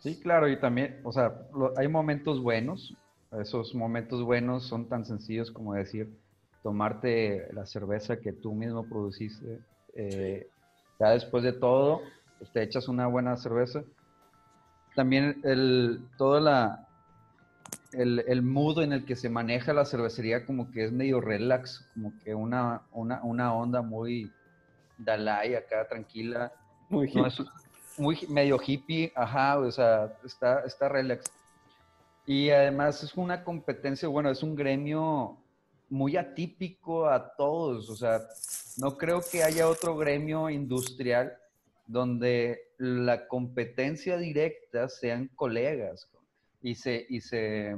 Sí, claro, y también, o sea, hay momentos buenos. Esos momentos buenos son tan sencillos como decir, tomarte la cerveza que tú mismo produciste. eh, ya después de todo, pues, te echas una buena cerveza. También el, toda la, el, el mood en el que se maneja la cervecería como que es medio relax, como que una, una, una onda muy Dalai acá, tranquila. Muy No, hip. es muy medio hippie, ajá, o sea, está, está relax. Y además es una competencia, bueno, es un gremio muy atípico a todos, o sea, no creo que haya otro gremio industrial donde la competencia directa sean colegas y se, y se,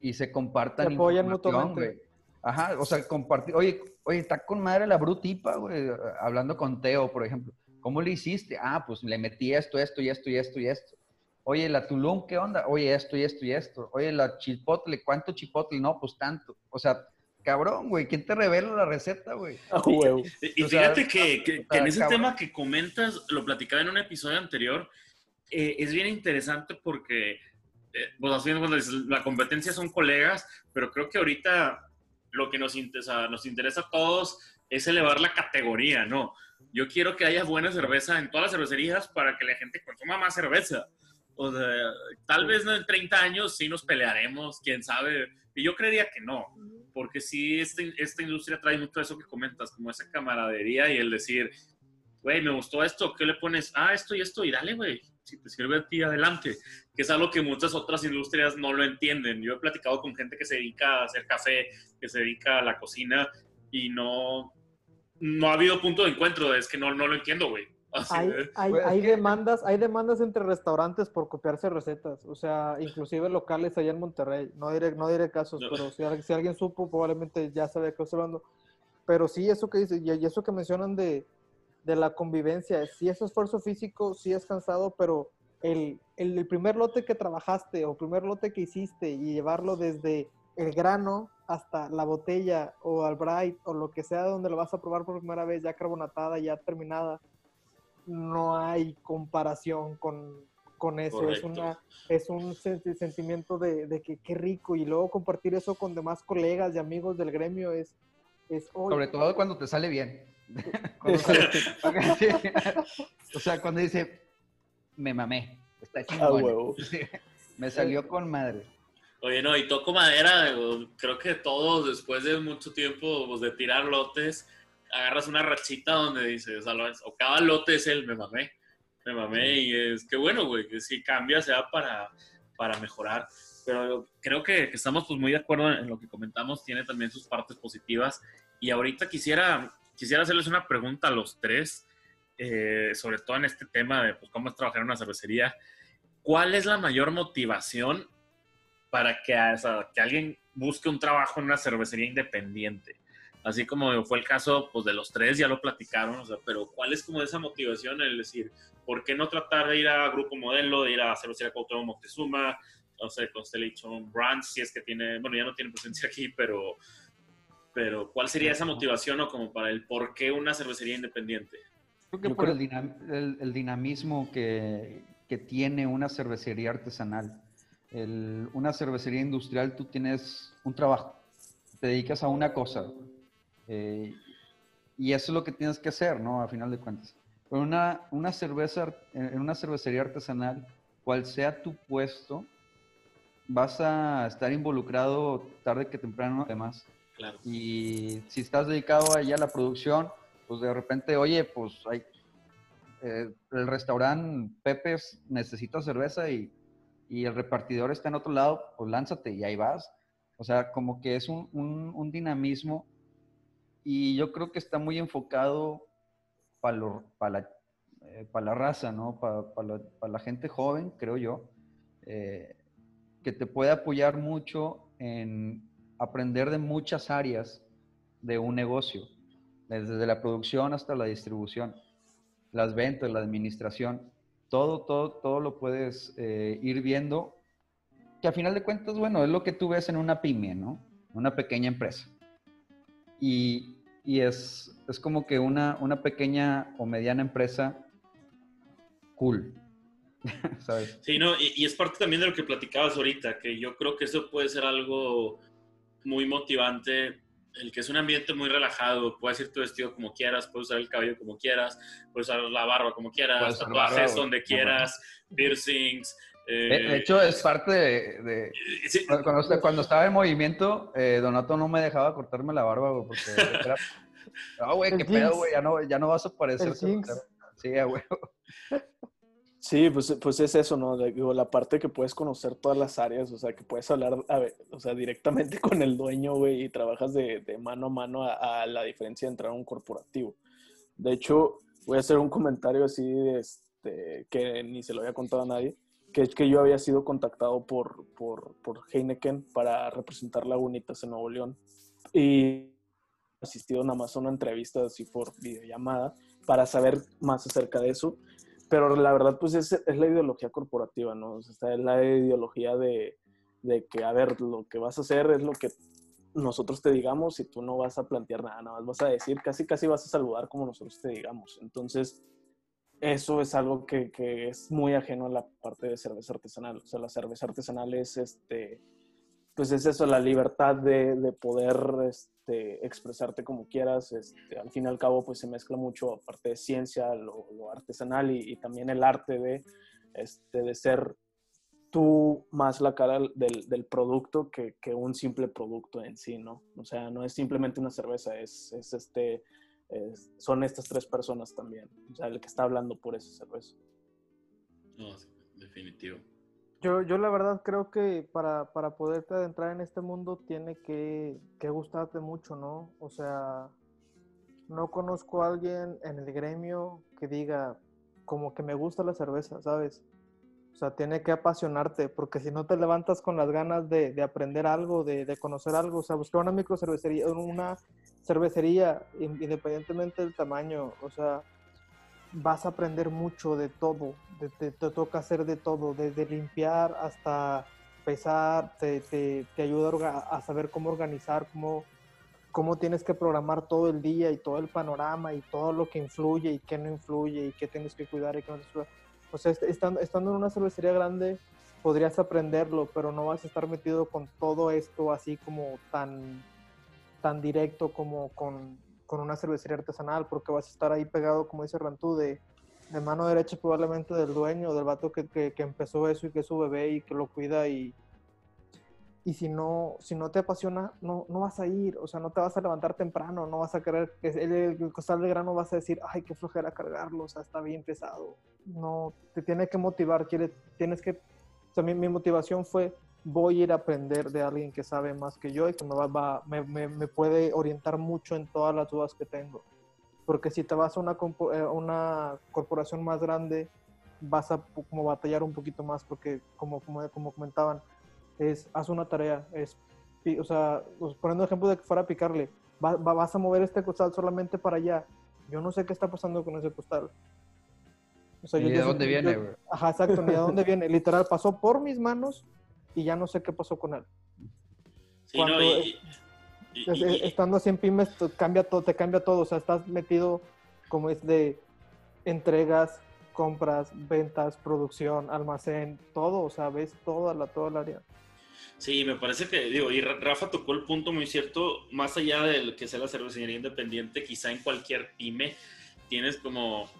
y se compartan Se apoyan mutuamente. Ajá, o sea, compartir, oye, oye, está con madre la brutipa, güey, hablando con Teo, por ejemplo. ¿Cómo le hiciste? Ah, pues le metí esto, esto y esto y esto y esto. Oye, la Tulum, ¿qué onda? Oye, esto y esto y esto. Oye, la chipotle, ¿cuánto chipotle? No, pues tanto. O sea, cabrón, güey, ¿quién te revela la receta, güey? A <laughs> huevo. Y, y sea, fíjate que, que- que en ese cabrón. tema que comentas, lo platicaba en un episodio anterior, eh, es bien interesante porque eh, pues así cuando la competencia son colegas, pero creo que ahorita lo que nos interesa, nos interesa a todos es elevar la categoría, ¿no? Yo quiero que haya buena cerveza en todas las cervecerías para que la gente consuma más cerveza. O sea, tal vez en 30 años sí nos pelearemos, quién sabe. Y yo creería que no, porque sí, este, esta industria trae mucho eso que comentas, como esa camaradería y el decir, güey, me gustó esto, ¿qué le pones? Ah, esto y esto, y dale, güey, si te sirve a ti, adelante. Que es algo que muchas otras industrias no lo entienden. Yo he platicado con gente que se dedica a hacer café, que se dedica a la cocina, y no, no ha habido punto de encuentro, es que no, no lo entiendo, güey. Hay, hay, pues hay, demandas, hay demandas entre restaurantes por copiarse recetas, o sea, inclusive locales allá en Monterrey. No diré, no diré casos, pero si, si, alguien supo, probablemente ya sabe de qué estoy hablando. Pero sí, eso que dice, y eso que mencionan de, de la convivencia, sí es esfuerzo físico, sí es cansado, pero el, el, el primer lote que trabajaste o primer lote que hiciste y llevarlo desde el grano hasta la botella o al bright o lo que sea donde lo vas a probar por primera vez ya carbonatada, ya terminada, no hay comparación con, con eso. Es, una, es un sentimiento de, de, que qué rico y luego compartir eso con demás colegas y amigos del gremio es... es Sobre todo cuando te sale bien. <laughs> <laughs> o sea, cuando dice, me mamé, está chingón. me salió con madre. Oye, no, y toco madera, creo que todos después de mucho tiempo pues, de tirar lotes, agarras una rachita donde dices, o cada lote es el me mamé, me mamé, y es que bueno, güey, que si cambia sea para, para mejorar. Pero creo que, estamos pues muy de acuerdo en lo que comentamos, tiene también sus partes positivas. Y ahorita quisiera, quisiera hacerles una pregunta a los tres, eh, sobre todo en este tema de pues, cómo es trabajar en una cervecería. ¿Cuál es la mayor motivación para que, que alguien busque un trabajo en una cervecería independiente? Así como fue el caso pues, de los tres, ya lo platicaron, o sea, pero ¿cuál es como esa motivación? El decir, ¿por qué no tratar de ir a Grupo Modelo, de ir a Cervecería Cuauhtémoc Moctezuma, no sé, Constellation Brands, si es que tiene, bueno, ya no tiene presencia aquí, pero, pero ¿cuál sería esa motivación o como para el por qué una cervecería independiente? Creo que por el, el, dinamismo que, que, tiene una cervecería artesanal. El, una cervecería industrial, tú tienes un trabajo, te dedicas a una cosa, eh, y eso es lo que tienes que hacer, ¿no? A final de cuentas. Pero una, una cerveza, en una cervecería artesanal, cual sea tu puesto, vas a estar involucrado tarde que temprano, además. Claro. Y si estás dedicado allá a la producción, pues de repente, oye, pues hay, eh, el restaurante Pepe's necesita cerveza y, y, el repartidor está en otro lado, pues lánzate y ahí vas. O sea, como que es un, un, un dinamismo y yo creo que está muy enfocado para la, eh, la, raza, ¿no? Para la, gente joven, creo yo, eh, que te puede apoyar mucho en aprender de muchas áreas de un negocio, desde la producción hasta la distribución, las ventas, la administración, todo, todo, todo lo puedes eh, ir viendo, que a final de cuentas, bueno, es lo que tú ves en una pyme, ¿no? Una pequeña empresa. Y, y es, es como que una, una pequeña o mediana empresa cool. <laughs> ¿Sabes? Sí, no, y, es parte también de lo que platicabas ahorita, que yo creo que eso puede ser algo muy motivante, el que es un ambiente muy relajado, puedes ir tu vestido como quieras, puedes usar el cabello como quieras, puedes usar la barba como quieras, tatuajes donde quieras, piercings, de, eh, hecho, es parte de... cuando, cuando, estaba en movimiento, eh, Donato no me dejaba cortarme la barba, güey, porque <laughs> era... No, güey, qué pedo, güey, ya no, ya no vas a aparecer. Sí, güey. <laughs> Sí, pues, pues es eso, ¿no? Digo, la parte que puedes conocer todas las áreas, o sea, que puedes hablar, o sea, directamente <laughs> con el dueño, güey, y trabajas de, de mano a mano a, a, la diferencia de entrar a un corporativo. De hecho, voy a hacer un comentario así, este, que ni se lo había contado a nadie que, que yo había sido contactado por, por, por Heineken para representar Lagunitas en Nuevo León. Y asistido nada más a una entrevista así por videollamada para saber más acerca de eso. Pero la verdad, pues es, es la ideología corporativa, ¿no? O sea, es la ideología de, de que, a ver, lo que vas a hacer es lo que nosotros te digamos y tú no vas a plantear nada, nada más vas a decir, casi casi vas a saludar como nosotros te digamos. Entonces, eso es algo que, es muy ajeno a la parte de cerveza artesanal. O sea, la cerveza artesanal es, este, pues es eso, la libertad de, poder este, expresarte como quieras. Este, al fin y al cabo, pues se mezcla mucho, aparte de ciencia, lo, artesanal y, también el arte de, este, de ser tú más la cara del, producto que, un simple producto en sí, ¿no? O sea, no es simplemente una cerveza, es, es este son estas tres personas también. O sea, el que está hablando por ese cerveza. No, definitivo. Yo, yo la verdad creo que para, para poderte adentrar en este mundo tiene que, que gustarte mucho, ¿no? O sea, no conozco a alguien en el gremio que diga como que me gusta la cerveza, ¿sabes? O sea, tiene que apasionarte, porque si no te levantas con las ganas de, de aprender algo, de, de, conocer algo, o sea, buscar una microcervecería, una cervecería, independientemente del tamaño, o sea, vas a aprender mucho de todo, te, toca hacer de todo, desde limpiar hasta pesar, te, te, te ayuda a, saber cómo organizar, cómo, cómo tienes que programar todo el día y todo el panorama y todo lo que influye y qué no influye y qué tienes que cuidar y qué no o sea, estando, estando en una cervecería grande, podrías aprenderlo, pero no vas a estar metido con todo esto así como tan, tan directo como con, con una cervecería artesanal, porque vas a estar ahí pegado, como dice Rantú, de, de mano derecha probablemente del dueño, del vato que, que, que, empezó eso y que es su bebé y que lo cuida y, y si no, si no te apasiona, no, no vas a ir, o sea, no te vas a levantar temprano, no vas a querer, que el, el costal de grano vas a decir, ay, qué flojera cargarlo, o sea, está bien pesado. No, te tiene que motivar, quiere, tienes que, o sea, mi, mi motivación fue, voy a ir a aprender de alguien que sabe más que yo y que me, va, me, me, me, puede orientar mucho en todas las dudas que tengo. Porque si te vas a una, eh, una corporación más grande, vas a como batallar un poquito más, porque como, como, como comentaban, es haz una tarea, es, o sea, pues, poniendo ejemplo de que fuera a picarle, vas a mover este costal solamente para allá. Yo no sé qué está pasando con ese costal. O sea, ¿Y de dónde viene, güey? Ajá, exacto, ni de dónde viene. <laughs> Literal, pasó por mis manos y ya no sé qué pasó con él. Sí, no, y, estando así en pymes, te cambia, todo, te cambia todo. O sea, estás metido como es de entregas, compras, ventas, producción, almacén, todo. O sea, ves toda la, toda el área. Sí, me parece que, digo, y Rafa tocó el punto muy cierto, más allá del que sea la cervecería independiente, quizá en cualquier pyme tienes como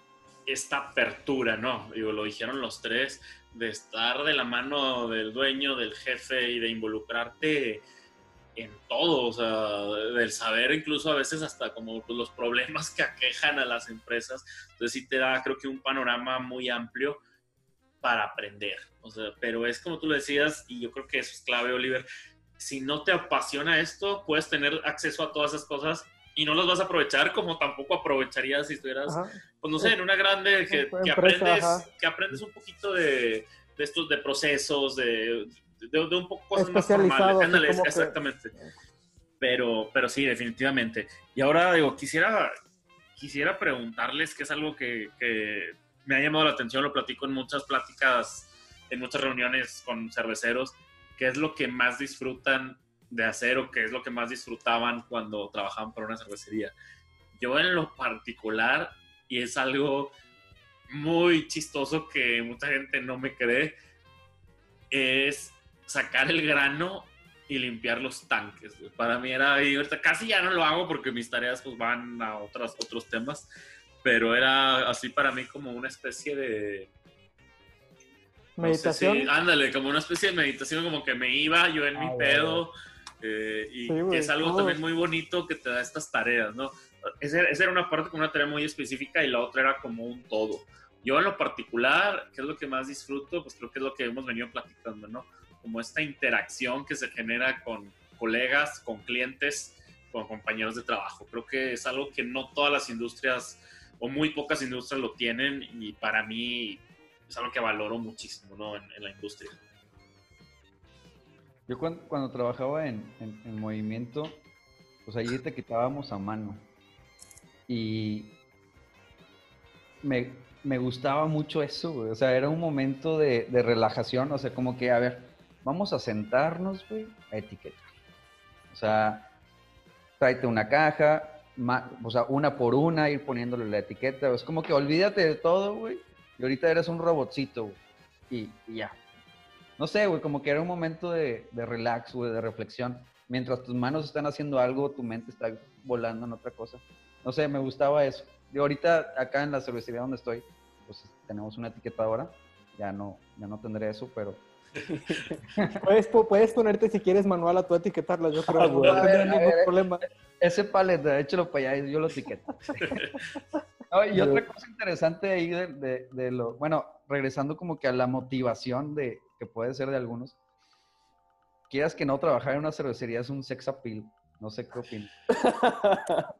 esta apertura, ¿no? Digo, lo dijeron los tres, de estar de la mano del dueño, del jefe y de involucrarte en todo, o sea, del saber incluso a veces hasta como los problemas que aquejan a las empresas. Entonces sí te da, creo que un panorama muy amplio para aprender. O sea, pero es como tú lo decías, y yo creo que eso es clave, Oliver. Si no te apasiona esto, puedes tener acceso a todas esas cosas y no las vas a aprovechar como tampoco aprovecharías si estuvieras, pues no sé, en una grande que, que aprendes, que aprendes un poquito de, de, estos, de procesos, de, de, un poco cosas más formales. exactamente. Pero, pero sí, definitivamente. Y ahora digo, quisiera, quisiera preguntarles, que es algo que, que me ha llamado la atención, lo platico en muchas pláticas, en muchas reuniones con cerveceros, qué es lo que más disfrutan de hacer o qué es lo que más disfrutaban cuando trabajaban para una cervecería. Yo en lo particular, y es algo muy chistoso que mucha gente no me cree, es sacar el grano y limpiar los tanques. Para mí era, y ahorita casi ya no lo hago porque mis tareas pues van a otros, otros temas, pero era así para mí como una especie de... Meditación. ándale, como una especie de meditación, como que me iba yo en mi ah, pedo. Eh, y es algo también muy bonito que te da estas tareas, ¿no? Esa, era una parte como una tarea muy específica y la otra era como un todo. Yo en lo particular, ¿qué es lo que más disfruto? Pues creo que es lo que hemos venido platicando, ¿no? Como esta interacción que se genera con colegas, con clientes, con compañeros de trabajo. Creo que es algo que no todas las industrias o muy pocas industrias lo tienen y para mí es algo que valoro muchísimo ¿no? en, la industria. Yo cuando, trabajaba en, movimiento, pues allí te quitábamos a mano y me, me gustaba mucho eso, o sea, era un momento de, de, relajación, o sea, como que, a ver, vamos a sentarnos, güey, a etiquetar. O sea, tráete una caja, o sea, una por una, ir poniéndole la etiqueta. Es como que olvídate de todo, güey. Y ahorita eres un robotcito, güey. Y, ya. No sé, güey, como que era un momento de, de relax, güey, de reflexión. Mientras tus manos están haciendo algo, tu mente está volando en otra cosa. No sé, me gustaba eso. Y ahorita acá en la cervecería donde estoy, pues tenemos una etiquetadora. Ya no, ya no tendré eso, pero <laughs> puedes, puedes ponerte si quieres manual a tu etiquetarla, yo creo. no ningún problema. Ese palet, échalo para allá y yo lo etiqueto. <laughs> y otra cosa interesante ahí de, de, lo, bueno, regresando como que a la motivación de que puede ser de algunos, quieras que no trabajar en una cervecería es un sex appeal. No sé qué opinas. <laughs>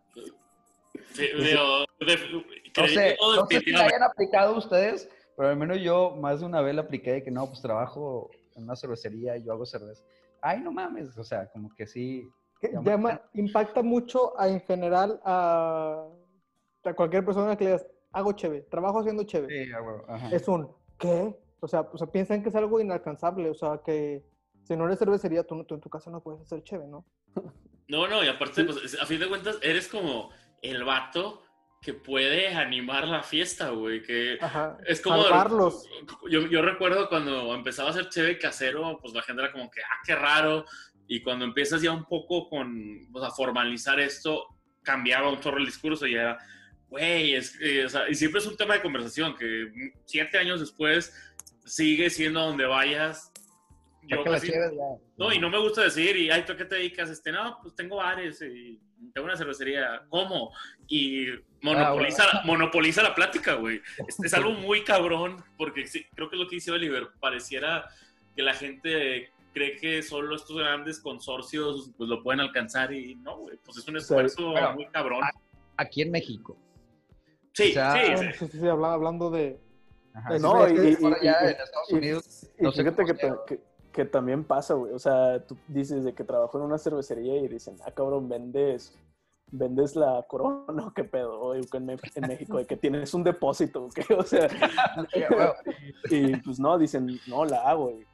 Sí, digo, no sé, no sé si la hayan aplicado ustedes, pero al menos yo más de una vez le apliqué de que no, pues trabajo en una cervecería y yo hago cerveza. Ay, no mames, o sea, como que sí. Llama, impacta mucho a, en general a, a, cualquier persona que le digas, hago cheve, trabajo haciendo cheve. Sí, Es un, ¿qué? O sea, o sea, piensan que es algo inalcanzable, o sea, que si no eres cervecería, tú, tú en tu casa no puedes hacer cheve, ¿no? No, no, y aparte, pues, a fin de cuentas, eres como el vato que puede animar la fiesta, güey, que es como... Yo, yo, recuerdo cuando empezaba a hacer cheve casero, pues la gente era como que, ah, qué raro, y cuando empiezas ya un poco con, pues, a formalizar esto, cambiaba un chorro el discurso y era, güey, es, o sea, y siempre es un tema de conversación, que siete años después sigue siendo donde vayas. Yo no, y no me gusta decir, y ay, ¿tú qué te dedicas? Este, no, pues tengo bares y tengo una cervecería, ¿cómo? Y monopoliza, ah, monopoliza la plática, güey. Es, algo <laughs> muy cabrón, porque sí, creo que lo que dice Oliver, pareciera que la gente cree que solo estos grandes consorcios pues lo pueden alcanzar y no, güey, pues es un esfuerzo muy cabrón. Aquí en México. Sí, sí, sí, sí, hablando de... no, y, y, en Estados Unidos... Y, fíjate que, que también pasa, güey. O sea, tú dices de que trabajo en una cervecería y dicen, ah, cabrón, vendes, vendes la corona, qué pedo, en, México, de que tienes un depósito, ¿qué? <laughs> O sea, <laughs> y, pues no, dicen, no, la hago, y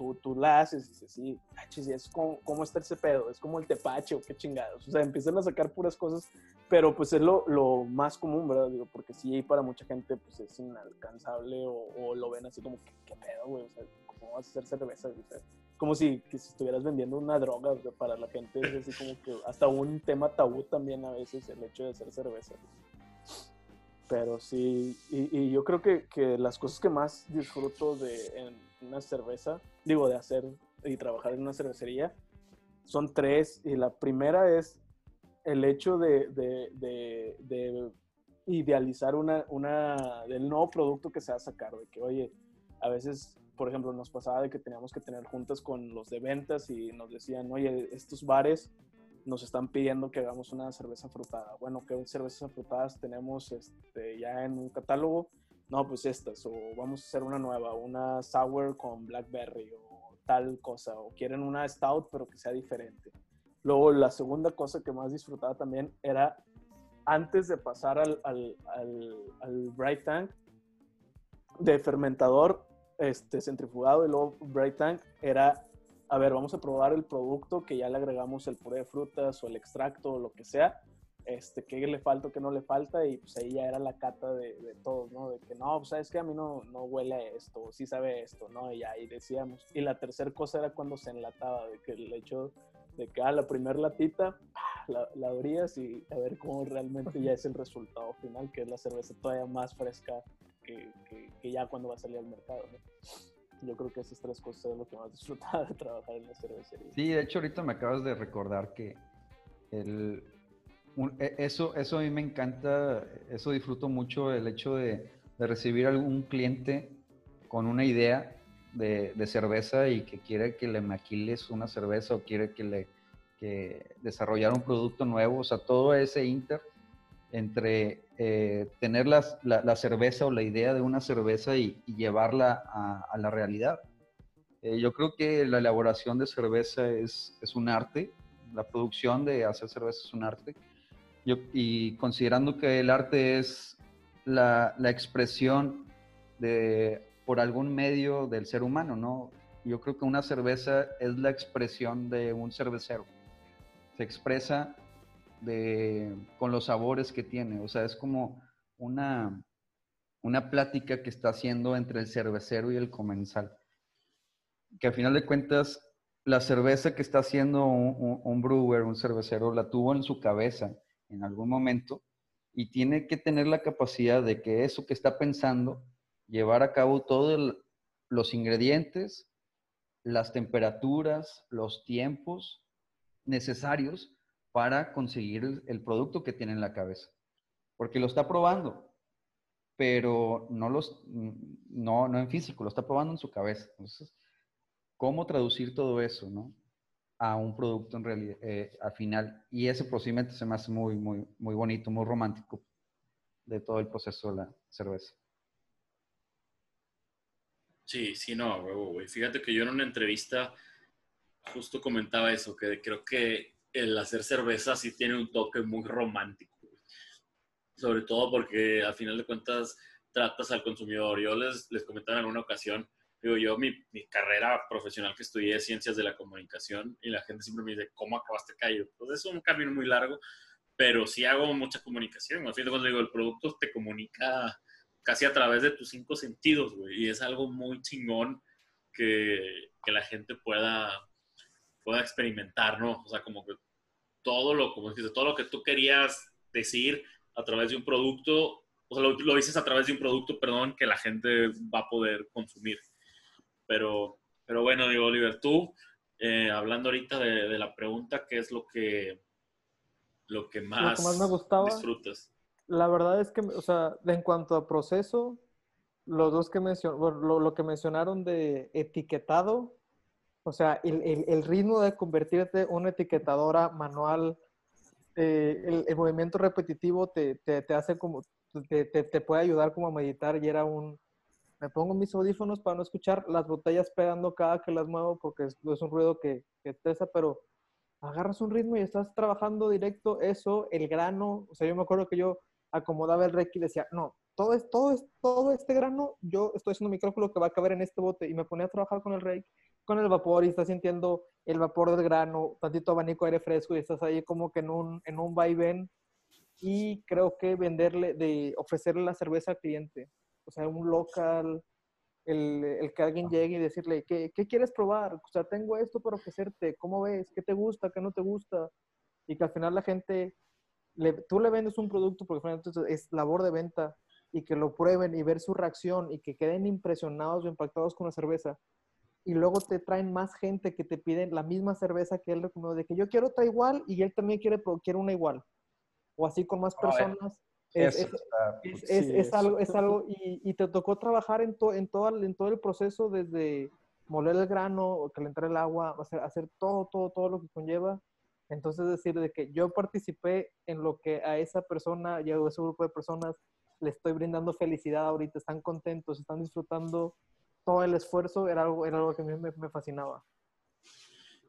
tú, tú la haces, y dices, sí, y es como, ¿cómo está ese pedo? Es como el tepache, o qué chingados. O sea, empiezan a sacar puras cosas, pero pues es lo, lo más común, ¿verdad? Digo, porque sí, para mucha gente, pues es inalcanzable, o, o lo ven así como, ¿qué, qué pedo, güey? O sea, ¿cómo vas a hacer cerveza? como si, estuvieras vendiendo una droga para la gente. Es así como que hasta un tema tabú también a veces el hecho de hacer cerveza. Pero sí, y, yo creo que, que, las cosas que más disfruto de en una cerveza, digo, de hacer y trabajar en una cervecería, son tres. Y la primera es el hecho de, de, de, de idealizar una, una, del nuevo producto que se va a sacar, de que, oye, a veces por ejemplo, nos pasaba de que teníamos que tener juntas con los de ventas y nos decían, oye, estos bares nos están pidiendo que hagamos una cerveza frutada. Bueno, ¿qué cervezas frutadas tenemos este, ya en un catálogo? No, pues estas, o vamos a hacer una nueva, una sour con blackberry o tal cosa, o quieren una stout pero que sea diferente. Luego, la segunda cosa que más disfrutaba también era antes de pasar al, al, al, Bright Tank de fermentador, este, centrifugado y luego Bright Tank era, a ver, vamos a probar el producto que ya le agregamos el puré de frutas o el extracto o lo que sea, este, qué le falta o qué no le falta y pues ahí ya era la cata de, de todos, ¿no? De que no, pues sabes que a mí no, no huele esto, sí sabe esto, ¿no? Y ahí decíamos. Y la tercera cosa era cuando se enlataba, de que el hecho de que ah, la primer latita la, la, abrías y a ver cómo realmente ya es el resultado final, que es la cerveza todavía más fresca que, que, ya cuando va a salir al mercado. Yo creo que esas tres cosas es lo que más disfrutaba de trabajar en la cervecería. Sí, de hecho ahorita me acabas de recordar que el, e, eso, eso a mí me encanta, eso disfruto mucho, el hecho de, de recibir algún cliente con una idea de, de, cerveza y que quiere que le maquiles una cerveza o quiere que le que desarrollar un producto nuevo, o sea, todo ese inter entre eh, tener la, la, cerveza o la idea de una cerveza y, llevarla a, la realidad. Eh, yo creo que la elaboración de cerveza es, es, un arte, la producción de hacer cerveza es un arte, y considerando que el arte es la, la, expresión de, por algún medio del ser humano, ¿no? Yo creo que una cerveza es la expresión de un cervecero. Se expresa de, con los sabores que tiene. O sea, es como una, una plática que está haciendo entre el cervecero y el comensal. Que al final de cuentas, la cerveza que está haciendo un, brewer, un cervecero, la tuvo en su cabeza en algún momento y tiene que tener la capacidad de que eso que está pensando, llevar a cabo todos los ingredientes, las temperaturas, los tiempos necesarios para conseguir el, producto que tiene en la cabeza. Porque lo está probando, pero no, los, no, no en físico, lo está probando en su cabeza. Entonces, ¿cómo traducir todo eso, no? A un producto en realidad, eh, al final. Y ese procedimiento se me hace muy, muy, muy bonito, muy romántico de todo el proceso de la cerveza. Sí, sí, no, güey. Fíjate que yo en una entrevista justo comentaba eso, que creo que el hacer cerveza sí tiene un toque muy romántico. Sobre todo porque al final de cuentas tratas al consumidor. Yo les, les comentaba en alguna ocasión, digo yo, mi, carrera profesional que estudié ciencias de la comunicación y la gente siempre me dice, ¿cómo acabaste caído? Pues es un camino muy largo, pero sí hago mucha comunicación. Al fin de cuentas, digo, el producto te comunica casi a través de tus cinco sentidos, güey, y es algo muy chingón que, que la gente pueda pueda experimentar, ¿no? O sea, como que todo lo, como dices, todo lo que tú querías decir a través de un producto, o sea, lo, dices a través de un producto, perdón, que la gente va a poder consumir. Pero, pero bueno, digo, Oliver, tú, eh, hablando ahorita de, la pregunta, ¿qué es lo que, lo que más, me gustaba, disfrutas? La verdad es que, o sea, en cuanto a proceso, los dos que mencionaron, lo, que mencionaron de etiquetado, o sea, el, el, el ritmo de convertirte en una etiquetadora manual, eh, el, movimiento repetitivo te, te, te hace como, te, te, puede ayudar como a meditar y era un, me pongo mis audífonos para no escuchar las botellas pegando cada que las muevo porque es, un ruido que, que estresa, pero agarras un ritmo y estás trabajando directo eso, el grano, o sea, yo me acuerdo que yo acomodaba el reiki y decía, no, todo, es, todo, es, todo este grano, yo estoy haciendo mi cálculo que va a caber en este bote y me ponía a trabajar con el reiki con el vapor y estás sintiendo el vapor del grano, tantito abanico aire fresco y estás ahí como que en un, en un vaivén. Y creo que venderle, de ofrecerle la cerveza al cliente, o sea, un local, el, el que alguien llegue y decirle, ¿qué, ¿qué, quieres probar? O sea, tengo esto para ofrecerte, ¿cómo ves? ¿Qué te gusta? ¿Qué no te gusta? Y que al final la gente, le, tú le vendes un producto porque al final es labor de venta y que lo prueben y ver su reacción y que queden impresionados o impactados con la cerveza y luego te traen más gente que te piden la misma cerveza que él recomendó, de que yo quiero otra igual y él también quiere, quiere una igual. O así con más personas. Es, es, algo, es algo y, y, te tocó trabajar en, to, en, todo, en todo el proceso desde moler el grano, calentar el agua, hacer, hacer todo, todo, todo lo que conlleva. Entonces decir de que yo participé en lo que a esa persona y a ese grupo de personas le estoy brindando felicidad ahorita, están contentos, están disfrutando todo el esfuerzo era algo, era algo que a mí me, me fascinaba.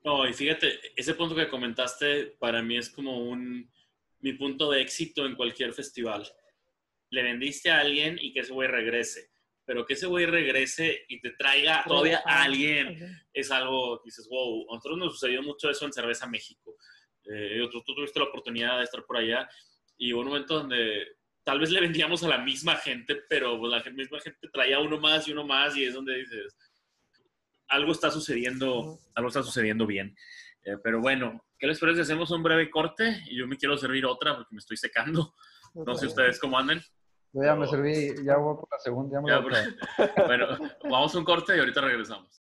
No, y fíjate, ese punto que comentaste para mí es como un, mi punto de éxito en cualquier festival. Le vendiste a alguien y que ese güey regrese, pero que ese güey regrese y te traiga todavía a alguien es algo que dices, wow, a nosotros nos sucedió mucho eso en Cerveza México. Eh, tú, tú, tuviste la oportunidad de estar por allá y hubo un momento donde tal vez le vendíamos a la misma gente, pero pues, la misma gente traía uno más y uno más y es donde dices, algo está sucediendo, algo está sucediendo bien. Eh, pero bueno, ¿qué les parece hacemos un breve corte? Y yo me quiero servir otra porque me estoy secando. No sé ustedes cómo anden. Yo ya me serví, ya voy por la segunda. Ya me <laughs> bueno, vamos a un corte y ahorita regresamos.